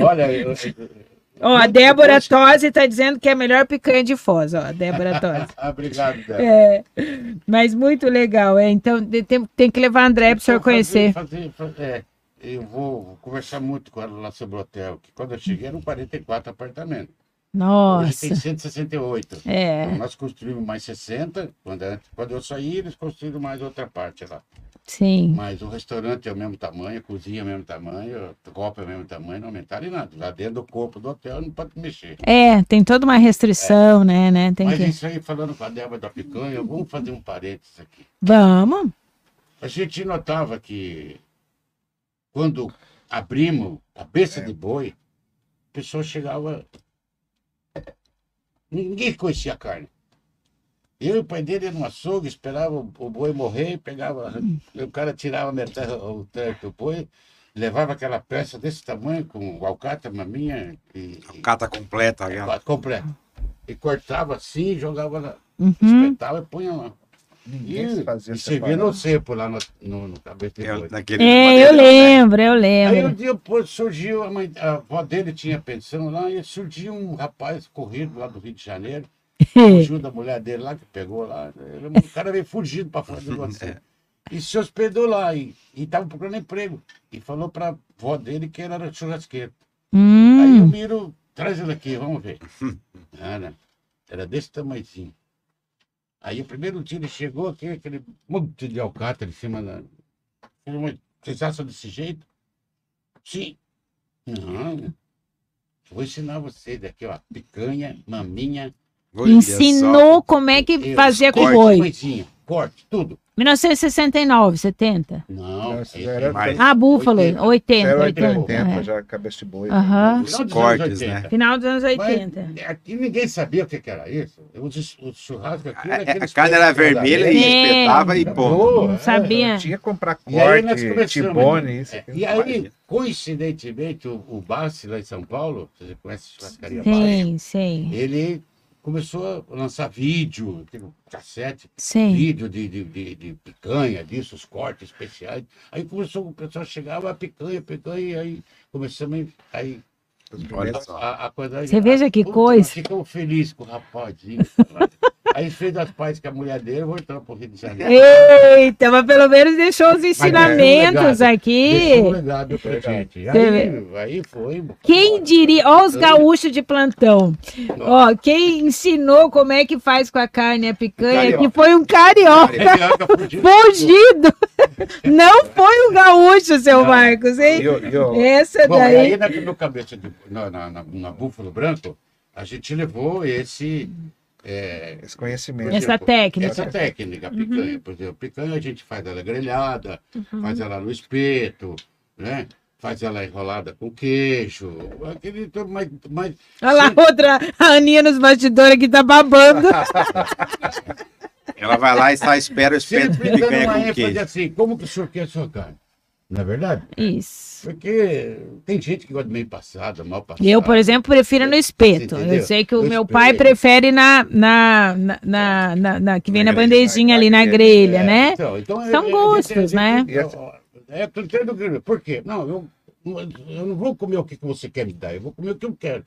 Olha, eu- eu- Ó, a Débora. Tosi tá dizendo que é a melhor picanha de Foz, ó, a Débora Tosi. Ah, obrigado, Débora. É, mas muito legal, é. Então tem, tem que levar a André pro senhor Então, fazer- conhecer. fazer- fazer- é, eu vou conversar muito com ela lá sobre o hotel, que quando eu cheguei eram 44 apartamentos. Hoje tem Nossa, 168. Então, é, nós construímos mais 60. Quando, quando eu saí, eles construíram mais outra parte lá. sim. Mas o restaurante é o mesmo tamanho, a cozinha é o mesmo tamanho, a copa é o mesmo tamanho, não aumentaram em nada. Lá dentro do corpo do hotel não pode mexer. É, tem toda uma restrição, né, né? Tem Mas que. isso aí, falando com a Débora da Picanha, vamos fazer um parênteses aqui. Vamos. A gente notava que quando abrimos a cabeça de boi, a pessoa chegava. Ninguém conhecia a carne. Eu e o pai dele no açougue, esperava o boi morrer, pegava. O cara tirava metade, o teto do boi, levava aquela peça desse tamanho, com o alcatra, maminha e. e Cata completa. aquela. completo. E cortava assim, jogava lá, Uhum. espetava e punha lá. Ninguém E, fazia e você no cepo lá no, no, no É, boi. naquele É, eu né? lembro, eu Aí um lembro. dia pô, surgiu, a, mãe, a avó dele tinha pensão lá, e surgiu um rapaz corrido lá do Rio de Janeiro, [LAUGHS] fugiu da mulher dele lá, que pegou lá. Ele- o cara veio fugido para fora do [LAUGHS] você. E se hospedou lá, e estava procurando emprego. E falou para a avó dele que ele era churrasqueiro. Aí o Hum, Miro, traz ele aqui, vamos ver. [LAUGHS] Era, era desse tamanhozinho. Aí o primeiro dia ele chegou aqui, aquele monte de alcatra em cima da. Vocês acham desse jeito? Sim. Não. Vou ensinar vocês daqui, ó. Picanha, maminha, Olha Ensinou só. como é que fazia com corte, boi. Corte, tudo. 1969, 70. Não, isso já era- mais. Ah, Búfalo, 80. 80. Era 80, 80, é. já cabeça de boi. Aham. Os Final dos cortes, anos 80. né? Final dos anos Mas 80. aqui ninguém sabia o que que era isso. O, o churrasco aqui A, a carne era vermelha e espetava e pô. Não é. sabia. Tinha que comprar E aí nós corte, começamos, tibone, isso. É, e aí, coincidentemente, o, o Bassi lá em São Paulo, você conhece a churrascaria Bassi? Sim, sim, Ele começou a lançar vídeo, aquele cassete, sim. vídeo de, de, de, de picanha, disso, os cortes especiais. Aí começou, o pessoal chegava, a picanha, picanha, e aí começamos a- aí, Olha só. a, a coisa. Você veja que Putz, coisa. Ficamos felizes com o rapazinho. Aí fez as pazes com a mulher dele, voltamos para o Rio de Janeiro. Eita, mas pelo menos deixou os ensinamentos Deixou um aqui. legado pra gente. Aí, aí foi. Quem diria, ó os gaúchos de plantão. Ó, quem ensinou como é que faz com a carne a picanha, Carioca. que foi um carioca Carioca fudido. fugido. Não foi um gaúcho, seu Não. Marcos, hein? o- e o- Essa Bom, daí. aí na, no cabeça de, na, na, na, na Búfalo Branco, a gente levou esse. É, esse conhecimento. Essa técnica. essa técnica, a picanha. Por exemplo, picanha a gente faz ela grelhada, faz ela no espeto, né? Faz ela enrolada com queijo. Aquele, mas, mas Olha lá, outra, a Aninha nos bastidores que tá babando. Ela vai lá e só espera o espeto sempre de picanha com queijo. assim, como que o senhor quer a sua carne? Não é verdade? Isso. Porque tem gente que gosta de meio passada, mal passada. Eu, por exemplo, prefiro no espeto. Eu sei que o No meu espeto. pai prefere na, na, na, na, na- na- que vem Na na grelha, bandejinha na ali na grelha, grelha, É, né? então, então, São é- é- gostos, é- né? É, é, eu entendo que- por quê? Não, eu, eu não vou comer o que que você quer me dar, eu vou comer o que eu quero.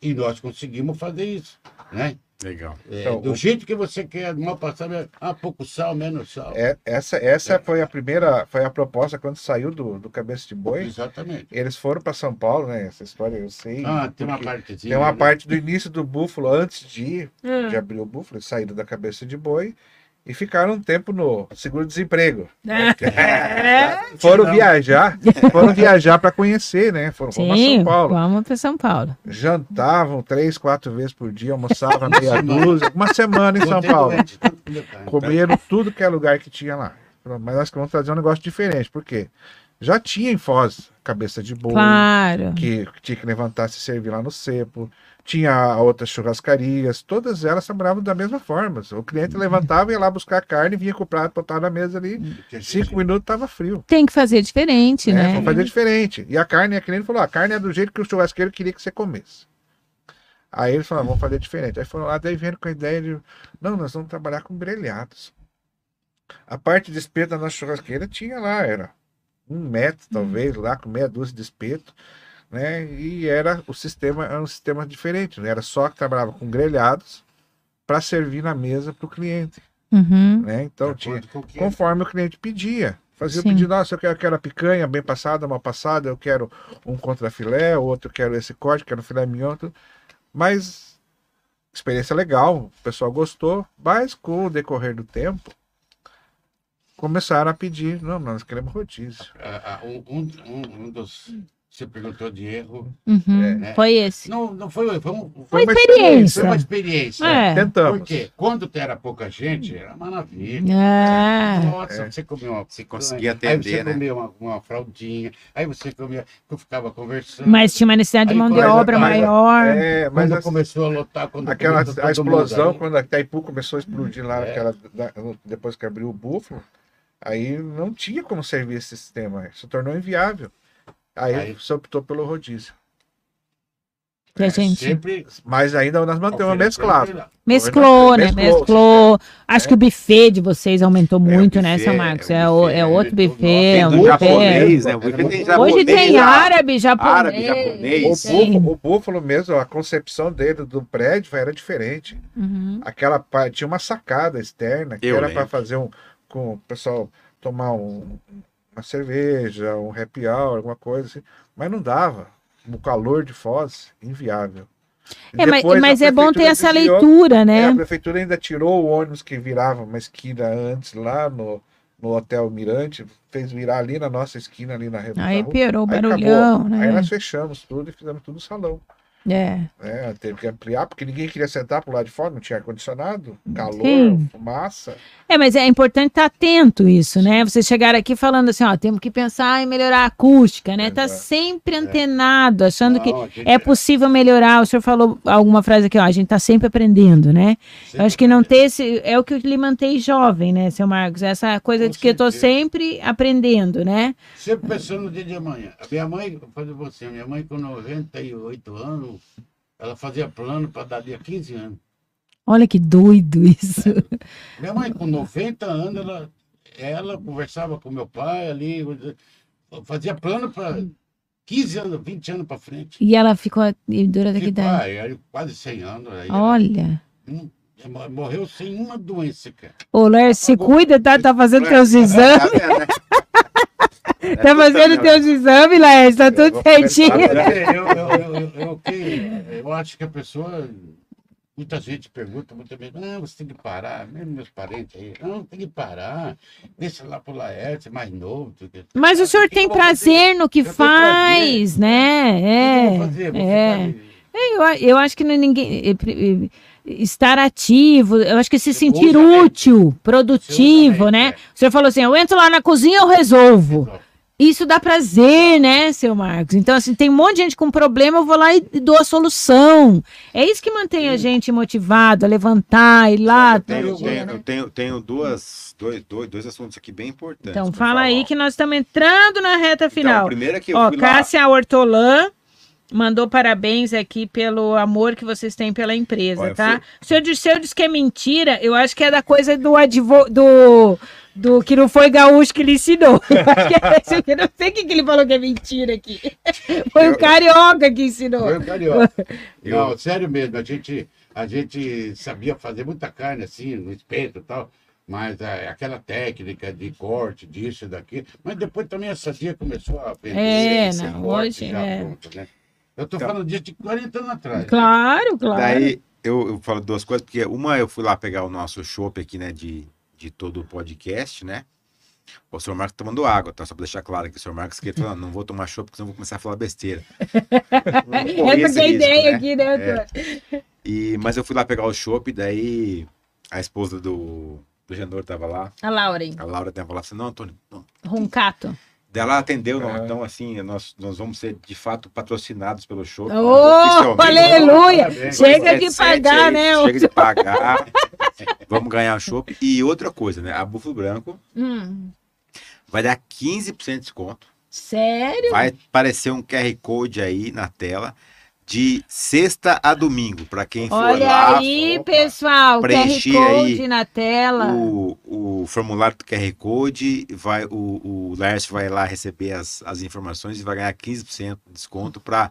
E nós conseguimos fazer isso, né? Legal. É, Então, do o- jeito que você quer, mal passar, ah, pouco sal, menos sal. É, essa essa foi a primeira, foi a proposta quando saiu do, do Cabeça de Boi. Exatamente. Eles foram para São Paulo, né? Essa história eu sei. Ah, tem uma partezinha. tem uma né? parte do início do Búfalo, antes de Hum. de abrir o Búfalo, saíram da Cabeça de Boi e ficaram um tempo no seguro-desemprego. É. Foram viajar, foram viajar para conhecer, né? Foram para São Paulo. vamos para São Paulo. Jantavam três, quatro vezes por dia, almoçavam meia dúzia, uma semana em São Paulo. carne. Comeram tudo que é lugar que tinha lá. Mas nós vamos trazer um negócio diferente, por quê? Já tinha em Foz cabeça de boi, Claro. que tinha que levantar se servir lá no cepo. Tinha outras churrascarias, todas elas trabalhavam da mesma forma. O cliente levantava, ia lá buscar a carne, vinha com o prato, botava na mesa ali, gente- cinco minutos estava frio. Tem que fazer diferente, É, né? vamos fazer diferente. E a carne, a cliente falou: a carne é do jeito que o churrasqueiro queria que você comesse. Aí eles falaram: vamos fazer diferente. Aí foram lá, daí vendo com a ideia de: não, nós vamos trabalhar com grelhados. A parte de espeto da nossa churrasqueira tinha lá, era um metro, talvez, lá, com meia dúzia de espeto. Né? E era o sistema, era um sistema diferente, né? Era só que trabalhava com grelhados para servir na mesa para o cliente. Uhum. Né? Então de tinha, conforme o cliente pedia. Fazia Sim. o pedido, nossa, eu quero, eu quero a picanha bem passada, mal passada, eu quero um contrafilé, o outro eu quero esse corte, quero filé mignon, tudo. mas experiência legal, o pessoal gostou, mas com o decorrer do tempo, começaram a pedir, não, nós queremos rodízio. Ah, ah, um, um, um- dos. Você perguntou de erro. Uhum. É. Foi esse. Não, não foi, foi, um- Foi uma experiência. foi uma experiência. É. Tentamos. Porque quando era pouca gente, era maravilha. Ah, Nossa, você comia uma. Você conseguia Aí atender, você né? comia uma, uma fraldinha, aí você comia, eu ficava conversando. mas tinha uma necessidade de Aí mão de obra maior. É, mas quando assim, começou a lotar, quando aquela a mundo explosão, quando a Itaipu começou a explodir lá, É. aquela, da- depois que abriu o búfalo, aí não tinha como servir esse sistema, se tornou inviável. Aí, Aí- você optou pelo rodízio. Que a gente sempre Mas ainda nós mantemos mesclado. melhor. mesclou, né? Mesclou, Mesclou. Acho que o buffet de vocês aumentou o muito, né, buffet, São Marcos? é o É, é buffet, outro é, buffet. é Tem um do buffet. japonês, né? O buffet tem japonês. Hoje tem lá. árabe, japonês. Árabe, japonês. O búfalo, o búfalo mesmo, a concepção dele do prédio era diferente. Uhum. Aquela tinha uma sacada externa que Eu era para fazer um com o pessoal tomar um- uma cerveja, um happy hour, alguma coisa assim, mas não dava. O calor de Foz, inviável. É, mas, Depois mas é bom ter essa desviou- leitura, É, né? a prefeitura ainda tirou o ônibus que virava uma esquina antes lá no, no Hotel Mirante, fez virar ali na nossa esquina, ali na rede. Aí piorou o Aí barulhão, acabou. Aí né? nós fechamos tudo e fizemos tudo no salão. É. né? Teve que ampliar, porque ninguém queria sentar pro lado de fora, não tinha ar-condicionado, calor, Sim. fumaça. É, mas é importante estar atento isso, né? Vocês chegaram aqui falando assim, ó, temos que pensar em melhorar a acústica, né? Tá sempre antenado, achando que Não, a gente é possível melhorar. O senhor falou alguma frase aqui, ó, a gente tá sempre aprendendo, né? Eu acho que não ter esse, é o que lhe mantém jovem, né, seu Marcos? Essa coisa Com de que eu tô certeza. sempre aprendendo, né? Sempre pensando no dia de amanhã. A minha mãe, fazer você, minha mãe com 98 anos, ela fazia plano para dali a 15 anos. Olha que doido isso. Minha mãe com 90 anos, ela, ela conversava com meu pai ali, fazia plano para 15 anos, 20 anos para frente. E ela ficou dura daqui Ficou, idade. aí, quase 100 anos. Aí, Olha. hum, ela morreu sem uma doença, cara. Ô, Lércio, se cuida, tá? Tá fazendo teus exames. Tá vendo, né? É Tá fazendo teus exames, Lércio. Tá tudo certinho. eu, eu, que- eu acho que a pessoa. Muita gente pergunta, muita gente, não, você tem que parar, mesmo meus parentes aí, não, tem que parar, deixa lá pro Laerte, mais novo. Mas o senhor tem prazer no que faz, né? É. é. ficar- Eu, eu acho que não é ninguém. é, é, Estar ativo, eu acho que se sentir útil, produtivo, né? O senhor falou assim: eu entro lá na cozinha, eu resolvo. Isso dá prazer, né, seu Marcos? Então, assim, tem um monte de gente com problema, eu vou lá e dou a solução. É isso que mantém a gente motivado a levantar, ir lá. Eu tenho, dia, tenho- né? eu tenho, tenho duas, dois, dois, dois assuntos aqui bem importantes. Então, fala aí que nós estamos entrando na reta Então, final. o primeiro é que eu Ó, fui lá... Cássia Hortolã mandou parabéns aqui pelo amor que vocês têm pela empresa, Olha, tá? O senhor disse, o senhor disse que é mentira, eu acho que é da coisa do advogado. Do, do que não foi gaúcho que lhe ensinou. [LAUGHS] Eu é eu não sei o que, ele falou que é mentira aqui. [LAUGHS] Foi o Eu- carioca que ensinou. Foi o carioca. [LAUGHS] Eu- Não, sério mesmo, a gente, a gente sabia fazer muita carne assim, no espeto e tal, mas é, aquela técnica de corte, disso e daquilo, mas depois também a sadia começou a vender. É, esse não, corte hoje já é. pronto, né? Eu tô Então. falando disso de 40 anos atrás. né? Claro, claro. Daí eu, eu falo duas coisas, porque uma eu fui lá pegar o nosso chopp aqui, né, de, de todo o podcast, né? O senhor Marcos tá tomando água, tá? Só pra deixar claro que o senhor Marcos que falando, não vou tomar chopp, porque senão eu vou começar a falar besteira. Não [LAUGHS] É a ideia né? aqui, né? É. doutor? E, mas eu fui lá pegar o chopp, daí a esposa do, do Genor tava lá, A Lauren, a Laura tava lá, assim, não, Antônio, não. Roncato. Ela atendeu, não, Aham. então assim, nós, nós vamos ser de fato patrocinados pelo né, Oh, aleluia! Chega de 17 pagar, aí, né? Chega de pagar. [LAUGHS] [LAUGHS] Vamos ganhar o chopp. E outra coisa, né? A Búfalo Branco Hum, vai dar 15% de desconto. sério? Vai aparecer um QR Code aí na tela de sexta a domingo, para quem for Olha lá. aí, opa, pessoal, QR preencher Code aí na tela. O, o formulário do QR Code, vai, o, o Lércio vai lá receber as, as informações e vai ganhar 15% de desconto para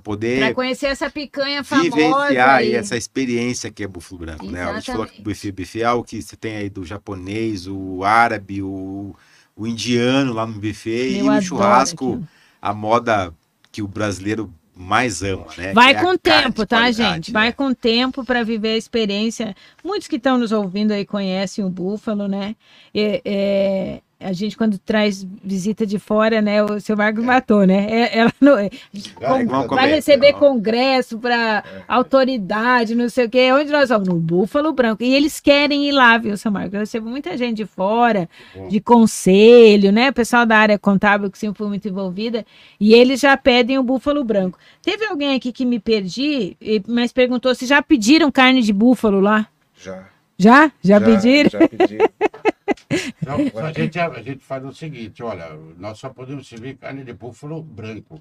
poder Para conhecer essa picanha famosa. vivenciar aí aí. essa experiência que é Búfalo Branco, né? A gente falou que o buffet, buffet é algo que você tem aí do japonês, o árabe, o, o indiano lá no buffet Eu e o churrasco, aquilo. a moda que o brasileiro mais ama, né? Vai é com o tempo, tá, gente? né? Vai com o tempo para viver a experiência. Muitos que estão nos ouvindo aí conhecem o búfalo, né? É, é, a gente, quando traz visita de fora, né? O seu Marcos matou, né? É- ela não- Vai, vamos vai comer, receber não. congresso para autoridade, não sei o quê. Onde nós vamos? No Búfalo Branco. E eles querem ir lá, viu, seu Marcos? Eu recebo muita gente de fora, Bom. de conselho, né? O pessoal da área contábil que sempre foi muito envolvida. E eles já pedem o Búfalo Branco. Teve alguém aqui que me perdi, mas perguntou se já pediram carne de búfalo lá. Já. Já? Já, pediram? Já pedi. [LAUGHS] Não, [LAUGHS] a, gente, a gente faz o seguinte, olha, nós só podemos servir carne de búfalo branco.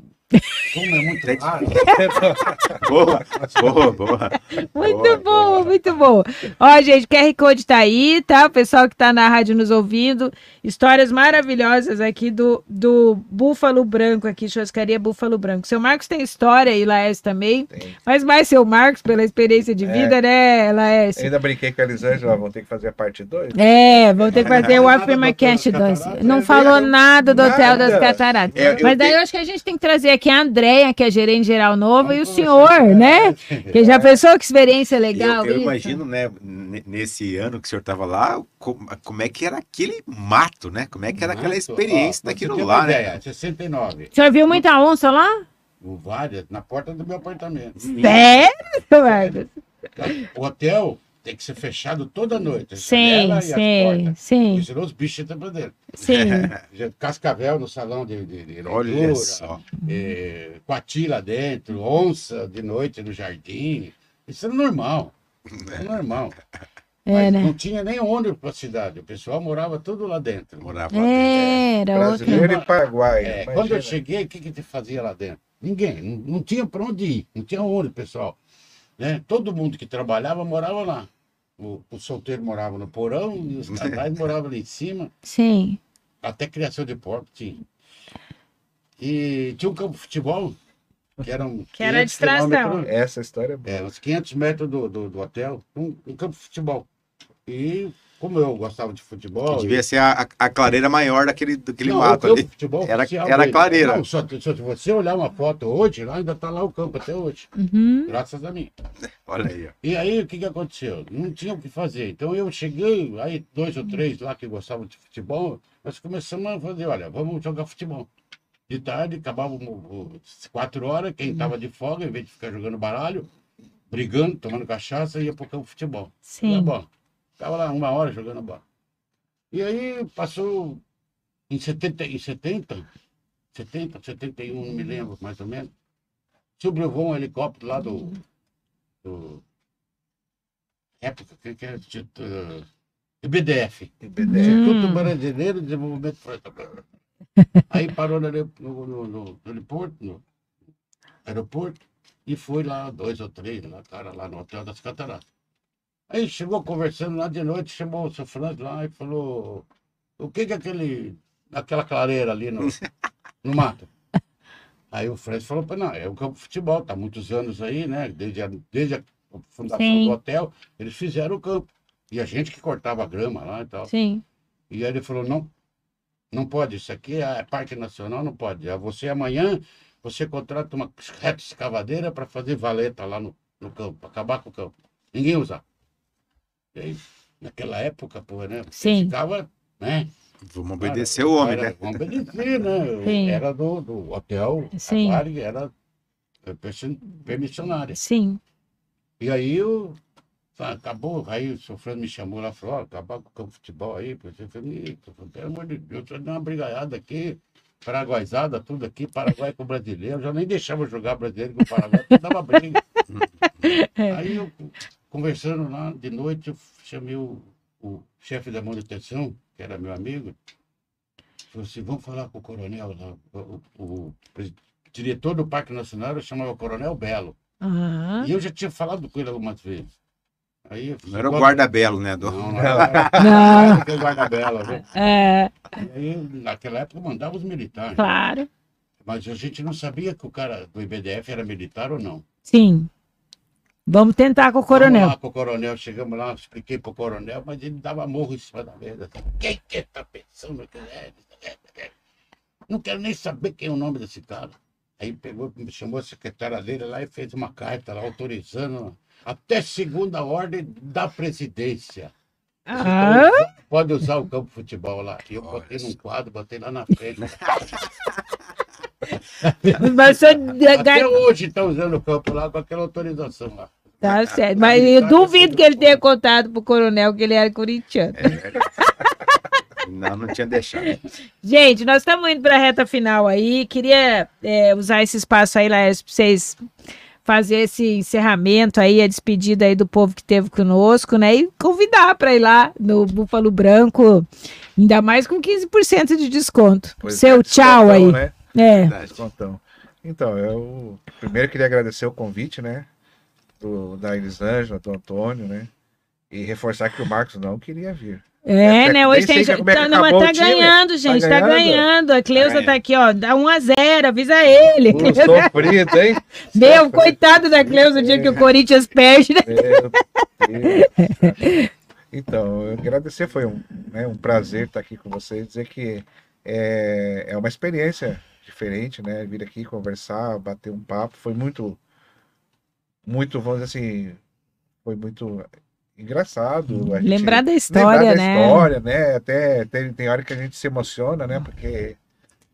Como é muito raro, [LAUGHS] Boa, boa, boa. Muito Boa, bom, boa. muito bom. Ó, gente, QR Code tá aí, tá? O pessoal que tá na rádio nos ouvindo. Histórias maravilhosas aqui do, do Búfalo Branco, aqui, churrascaria Búfalo Branco. Seu Marcos tem história aí, Laércio também. Tem. Mas mais seu Marcos, pela experiência de É. vida, né, Laércio? Ainda brinquei com a Elisângela, vão ter que fazer a parte 2. É, vão ter que fazer o 12. Cataratas, Não falou nada do Hotel das. Cataratas. É, Mas daí eu acho que a gente tem que trazer aqui a Andréia, que é gerente geral nova, e o senhor, né? Que já pensou que experiência legal eu imagino, né, nesse ano que o senhor estava lá, como, como é que era aquele mato, né? Como é que era aquela experiência ó, daquilo lá, uma né? ideia, 69. O senhor viu muita onça lá? O Várias, na porta do meu apartamento. Sério, Marcos? O hotel tem que ser fechado toda noite. a Sim, e sim, Senão os bichos pra dentro. sim. [LAUGHS] Cascavel no salão de, de, de Olha leitura, só. eh, coati lá dentro, onça de noite no jardim. Isso era normal. É normal. [LAUGHS] É, Mas né? não tinha nem ônibus para a cidade. O pessoal morava tudo lá dentro. Morava. É, era outro. Brasileiro e Paraguai. É, quando eu cheguei, o que, que te fazia lá dentro? Ninguém. Não, não tinha para onde ir. Não tinha ônibus, pessoal. Né? Todo mundo que trabalhava morava lá. O, o solteiro morava no porão e os [LAUGHS] casais moravam ali em cima. Sim. Até criação de porco tinha. E tinha um campo de futebol, que era um. Que era a 500 distração. Essa história é boa. É, uns 500 metros do, do, do hotel, um, um campo de futebol. E como eu gostava de futebol. Devia ser a, a- a clareira maior daquele, daquele Não, mato o campo ali. futebol Era- era dele. clareira. Não, só, se você olhar uma foto hoje, lá ainda está lá o campo até hoje. Uhum. Graças a mim. Olha aí, ó. E aí, o que, que aconteceu? Não tinha o que fazer. Então eu cheguei, aí dois ou três lá que gostavam de futebol, nós começamos a fazer, olha, vamos jogar futebol. De tarde, acabávamos o- quatro horas, quem estava de folga, em vez de ficar jogando baralho, brigando, tomando cachaça, ia pro campo de futebol. Sim. bola. Ficava lá uma hora jogando bola. E aí passou em 70, em 70, 70, 71, não me lembro mais ou menos. Sobrevoou um helicóptero lá do. do época, que, que é? Uh, IBDF. IBDF. Instituto Hum. Brasileiro de Desenvolvimento Florestal. [LAUGHS] Aí parou no, no, no aeroporto, no aeroporto, e foi lá, dois ou três, lá, cara, lá no Hotel das Cataratas. Aí chegou conversando lá de noite, chamou o seu Franz lá e falou: o que que é aquele, aquela clareira ali no, no mato? [LAUGHS] Aí o Franz falou: "Pô, não, é o campo de futebol, tá muitos anos aí, né? Desde a, desde a fundação Sim. do hotel, eles fizeram o campo. E a gente que cortava a grama lá e tal. Sim. E aí ele falou, não, não pode, isso aqui é Parque Nacional, não pode. É Você amanhã, você contrata uma reta escavadeira para fazer valeta lá no, no campo, acabar com o campo. Ninguém usava. E aí, naquela época, pô, né? você Sim. Ficava, né? Vamos cara, obedecer o homem, era- né? Vamos obedecer, né? [LAUGHS] Sim. Era do, do hotel, Sim. a Varig era é, permission- permissionária. Sim. E aí eu tá, acabou, aí o seu Fernando me chamou lá e falou, ó, acabar com o campo de futebol aí, porque eu falei, "Eita, pelo amor de Deus, eu dei uma brigaiada aqui, paraguaizada, tudo aqui, Paraguai com brasileiro, eu já nem deixava jogar brasileiro com o Paraguai, porque dava briga. [LAUGHS] aí eu, conversando lá de noite, eu chamei o, o chefe da manutenção, que era meu amigo, falou assim, vamos falar com o coronel lá, o, o- o diretor do Parque Nacional, eu chamava Coronel Belo. Aham. E eu já tinha falado com ele algumas vezes. Aí, eu Não era o quando- guarda-belo, né? Do... Não, não [LAUGHS] era. Não. Não era o guarda-bela, né? É, Aí, naquela época, mandava os militares. claro. Mas a gente não sabia que o cara do IBDF era militar ou não. Sim. Vamos tentar com o Vamos coronel. lá com o coronel, chegamos lá, expliquei pro coronel, mas ele dava morro em cima da mesa. Quem que tá pensando que é? Não quero nem saber quem é o nome desse cara. Aí pegou, me chamou a secretária dele lá e fez uma carta lá autorizando até segunda ordem da presidência. Ah, Pode usar o campo de futebol lá. E eu botei num quadro, botei lá na frente. [LAUGHS] mas senhor Até hoje está usando o campo lá com aquela autorização lá. Tá certo. Mas eu duvido que ele tenha contado pro coronel que ele era corintiano. [LAUGHS] Não, não tinha deixado. Gente, nós estamos indo para a reta final aí. Queria é, usar esse espaço aí, Laércio, para vocês fazer esse encerramento aí, a despedida aí do povo que esteve conosco, né? E convidar para ir lá no Búfalo Branco, ainda mais com 15% de desconto. Pois Seu é, tchau aí. Né? É. Verdade. Descontão. Então, eu primeiro queria agradecer o convite, né? Do, da Elisângela, do Antônio, né? E reforçar que o Marcos não queria vir. É, É, né? Hoje tem. é Tá, não, mas tá ganhando, gente. Tá ganhando? ganhando. A Cleusa ganhando. tá aqui, ó. Dá 1 a 0 avisa ele. Um sofrido, hein? [LAUGHS] Meu, coitado da Cleusa, o dia que o Corinthians perde. Então, eu agradecer, foi um, né, um prazer estar aqui com vocês, dizer que é, é uma experiência diferente, né? Vir aqui conversar, bater um papo, foi muito, muito, vamos dizer assim, foi muito engraçado. a gente Lembrar da história, lembrar da né? história, né? Até tem, tem hora que a gente se emociona, né? Porque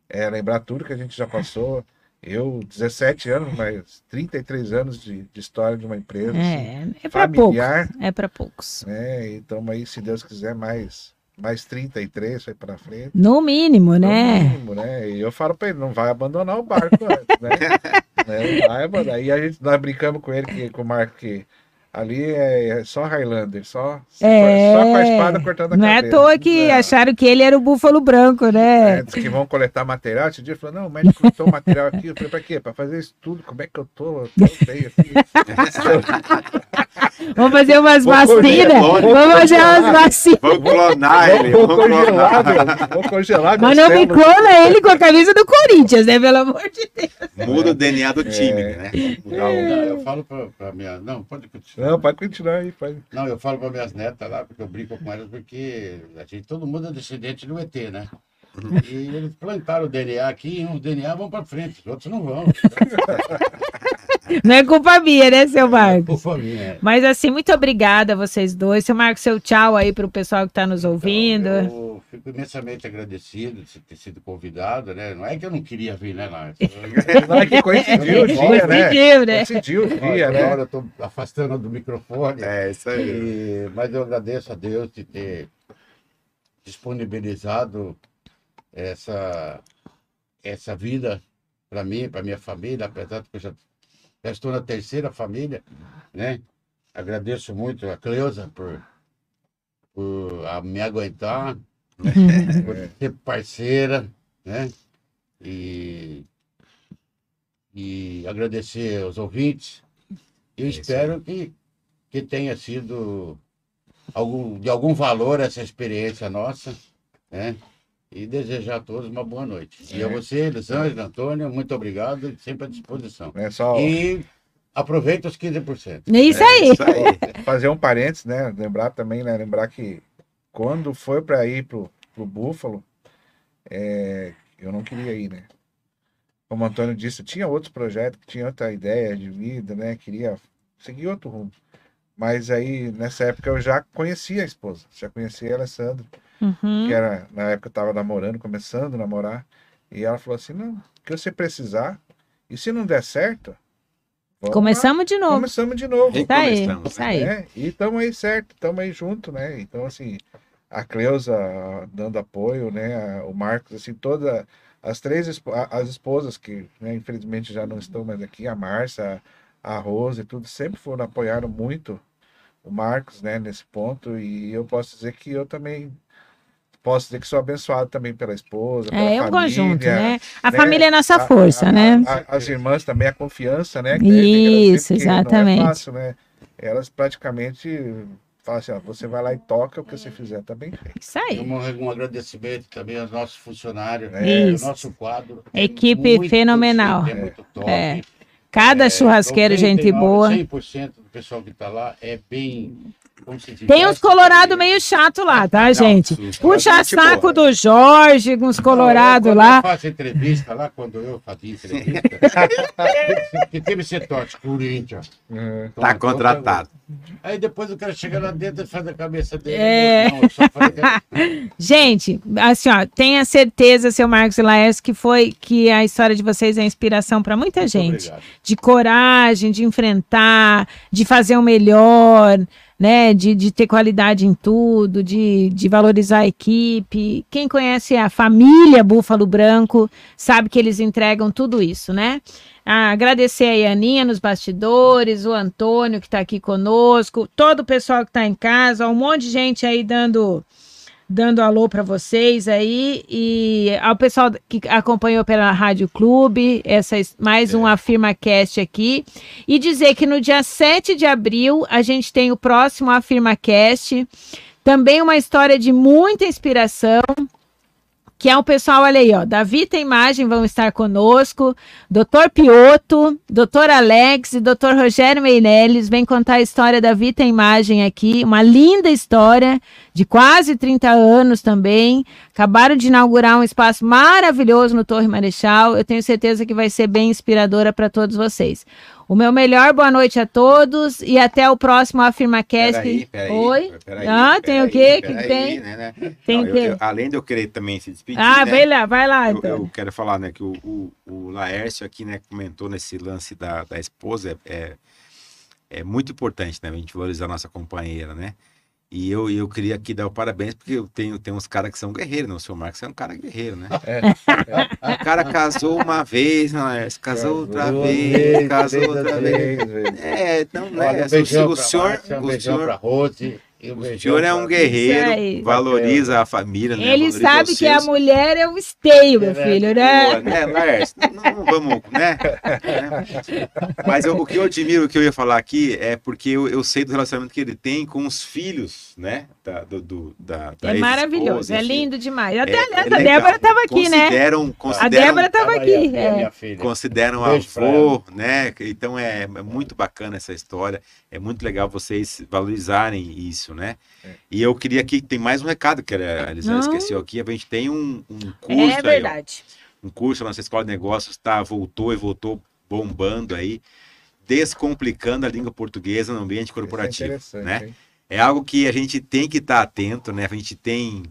é lembrar tudo que a gente já passou. Eu, 17 anos, mas 33 anos de, de história de uma empresa. assim, É, é para poucos. É para poucos. né? Então aí, se Deus quiser, mais, mais 33 vai para frente. No mínimo, No né? mínimo, né? E eu falo para ele, não vai abandonar o barco antes, né? [LAUGHS] né? Não vai abandonar. Aí a gente, nós brincamos com ele, que, com o Marco, que ali é, é só Highlander, só, É. só com a espada cortando a Não é à cabeça. toa que Não. acharam que ele era o búfalo branco, É, né? diz que vão coletar material. Esse dia ele falou: não, o médico coletou material aqui. Eu falei: pra quê? Pra fazer isso tudo? Como é que eu tô? Eu tô feio aqui. [LAUGHS] Vamos fazer umas Vou vacinas. congelar, Vamos fazer umas vacinas. Vamos clonar ele. vou, Vamos congelar, clonar. meu, vou congelar Mas não me clona ele com a camisa do Corinthians, né? Pelo amor de Deus. Muda o DNA do time, É. né? Não, eu falo pra, pra minha. Não, pode continuar. Não, pode continuar aí. Pode. Não, eu falo para minhas netas lá, porque eu brinco com elas, porque a gente, todo mundo é descendente do ET, né? E eles plantaram o DNA aqui, e os DNA vão para frente, os outros não vão. [LAUGHS] [LAUGHS] Não é culpa minha, né, seu Marcos? Por favor, é. Mas assim, muito obrigada a vocês dois. Seu Marcos, seu tchau aí pro pessoal que tá nos ouvindo. Então, eu fico imensamente agradecido de ter sido convidado, né? Não é que eu não queria vir, né, Lárcio? Não, é que coincidiu [LAUGHS] o dia, né? Coincidiu, né? Coincidiu o dia, Agora né? eu estou afastando do microfone. É, isso aí. E- mas eu agradeço a Deus de ter disponibilizado essa, essa vida para mim, para minha família, apesar de que eu já, já estou na terceira família, né? Agradeço muito a Cleusa por, por a me aguentar, [LAUGHS] por ser parceira, né? E, e agradecer aos ouvintes. Eu É espero que, que tenha sido algum, de algum valor essa experiência nossa, né? E desejar a todos uma boa noite. E a É. você, Elisângela, Antônio, muito obrigado, sempre à disposição. É só E aproveita os 15%. É isso aí. Isso aí. fazer um parênteses, né? Lembrar também, né? Lembrar que quando foi para ir pro, pro Búfalo, é, eu não queria ir, né? Como o Antônio disse, tinha outros projetos, tinha outra ideia de vida, né? Queria seguir outro rumo. Mas aí, nessa época, eu já conhecia a esposa, já conhecia a Alessandra, Uhum. que era, na época eu tava namorando, começando a namorar, e ela falou assim, não, o que você precisar, e se não der certo, vamos lá, Começamos de novo. começamos de novo. Isso aí, isso aí. É, e estamos aí certo, estamos aí junto, né? Então, assim, a Cleusa dando apoio, né? O Marcos, assim, todas as três as esposas que, né, infelizmente já não estão mais aqui, a Márcia, a Rose, tudo, sempre foram, apoiaram muito o Marcos, né, nesse ponto, e eu posso dizer que eu também posso dizer que sou abençoado também pela esposa, pela É, é um família, conjunto, né? A né? família é nossa a- força, a- né? a- as irmãs também, a confiança, né? Isso, porque exatamente. Não é fácil, né? Elas praticamente falam assim, ó, você vai lá e toca, o que você fizer tá bem feito. Isso aí. um, um agradecimento também aos nossos funcionários. É, O Isso. nosso quadro. é Equipe muito fenomenal. chique, É muito top. É. Cada churrasqueiro, gente 99, boa. 100% do pessoal que está lá é bem. Tem uns colorado meio chato lá, tá, Não, gente? sim, Puxa gente saco boa. do Jorge, com os colorado Não, lá. Quando eu faço entrevista lá, quando eu fazia entrevista, [LAUGHS] que teve esse toque, Corinthians. Uhum. Tá contratado. Aí depois o cara chega lá dentro e faz a cabeça dele. É. Não, que- [LAUGHS] Gente, assim, ó, tenha certeza, seu Marcos e Laércio, que foi que a história de vocês é inspiração para muita Muito gente. obrigado. De coragem, de enfrentar, de fazer o melhor, né? De, de ter qualidade em tudo, de, de valorizar a equipe. Quem conhece a família Búfalo Branco sabe que eles entregam tudo isso, né? Ah, agradecer a Aninha nos bastidores, o Antônio que está aqui conosco, todo o pessoal que está em casa, um monte de gente aí dando dando alô para vocês aí e ao pessoal que acompanhou pela Rádio Clube, essa es- mais um Afirma Cast aqui. E dizer que no dia 7 de abril a gente tem o próximo Afirma Cast, também uma história de muita inspiração que é o pessoal, olha aí, ó, Davi tem imagem, vão estar conosco, Dr. Pioto, Dr. Alex e Dr. Rogério Meirelles vem contar a história da Vita Imagem aqui, uma linda história de quase 30 anos também. Acabaram de inaugurar um espaço maravilhoso no Torre Marechal. Eu tenho certeza que vai ser bem inspiradora para todos vocês. O meu melhor boa noite a todos e até o próximo AfirmaCast. Peraí, peraí, Oi? peraí, ah, tem o quê? Que tem? né, né? Tem Não, o eu- eu- além de eu querer também se despedir, Ah, né, vai lá, vai lá, eu, então. eu quero falar, né, que o, o, o Laércio aqui, né, comentou nesse lance da, da esposa, é, é muito importante, né, a gente valorizar a nossa companheira, né? E eu, eu queria aqui dar o parabéns, porque eu tenho, tenho uns caras que são guerreiros, né? O seu Marcos é um cara guerreiro, né? É, O cara casou uma vez, né, Laércio? Casou outra Duas vez, vezes, casou outra vez. Vezes. É, não, né? Um o, beijão o senhor, Márcia, um o senhor, pra Rose. Um o senhor é um guerreiro, valoriza a família, né? Ele valoriza sabe que a mulher é o esteio, meu É, filho, Boa, né? né, Laércio? Não, não vamos, né? [LAUGHS] Mas eu- o que eu admiro, o que eu ia falar aqui, é porque eu, eu sei do relacionamento que ele tem com os filhos, né? Da, do, do- da, da É maravilhoso, é enfim. lindo demais. É- Até, é aliás, a legal. Débora estava aqui, né? Consideram, A Débora estava aqui. a é. minha filha. consideram pra avô, né? Então é, é muito bacana essa história. É muito legal vocês valorizarem isso, né? É. E eu queria aqui, tem mais um recado que a Não. esqueceu aqui. A gente tem um, um curso É aí, ó. verdade. um curso na nossa escola de negócios tá voltou e voltou bombando aí, descomplicando a língua portuguesa no ambiente é corporativo, interessante, né? hein? É algo que a gente tem que estar atento, né? A gente tem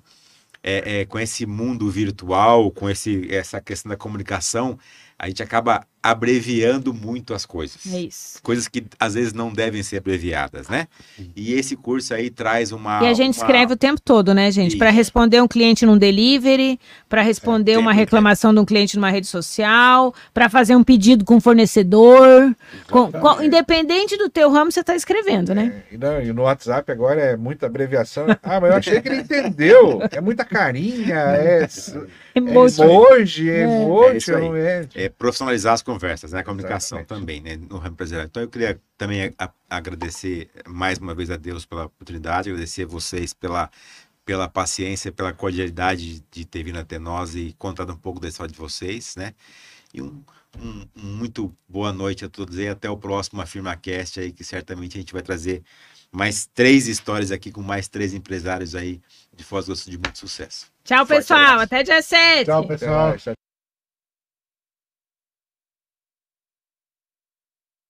é, é, com esse mundo virtual, com esse essa questão da comunicação, a gente acaba abreviando muito as coisas. É isso. Coisas que às vezes não devem ser abreviadas, né? E esse curso aí traz uma E a gente uma- escreve o tempo todo, né, gente? Para responder um cliente num delivery, para responder tempo uma reclamação de um cliente numa rede social, para fazer um pedido com um fornecedor. Com- com- independente do teu ramo, você está escrevendo, né? É, e, não, e no WhatsApp agora é muita abreviação. Ah, mas eu achei que ele entendeu. É muita carinha, é, é [LAUGHS] Emoji. emoji, é É. É emoji, é? é, profissionalizar as conversas, né? A comunicação Exatamente. também, né? No ramo empresarial. Então eu queria também a- agradecer mais uma vez a Deus pela oportunidade, agradecer a vocês pela, pela paciência, pela cordialidade de, de ter vindo até nós e contado um pouco da história de vocês, né? E um, um- um muito boa noite a todos e até o próximo AfirmaCast aí, que certamente a gente vai trazer mais três histórias aqui com mais três empresários aí de Foz do Sul de muito sucesso. Tchau, Forte pessoal. abraço. Até dia 7. Tchau, pessoal. Tchau,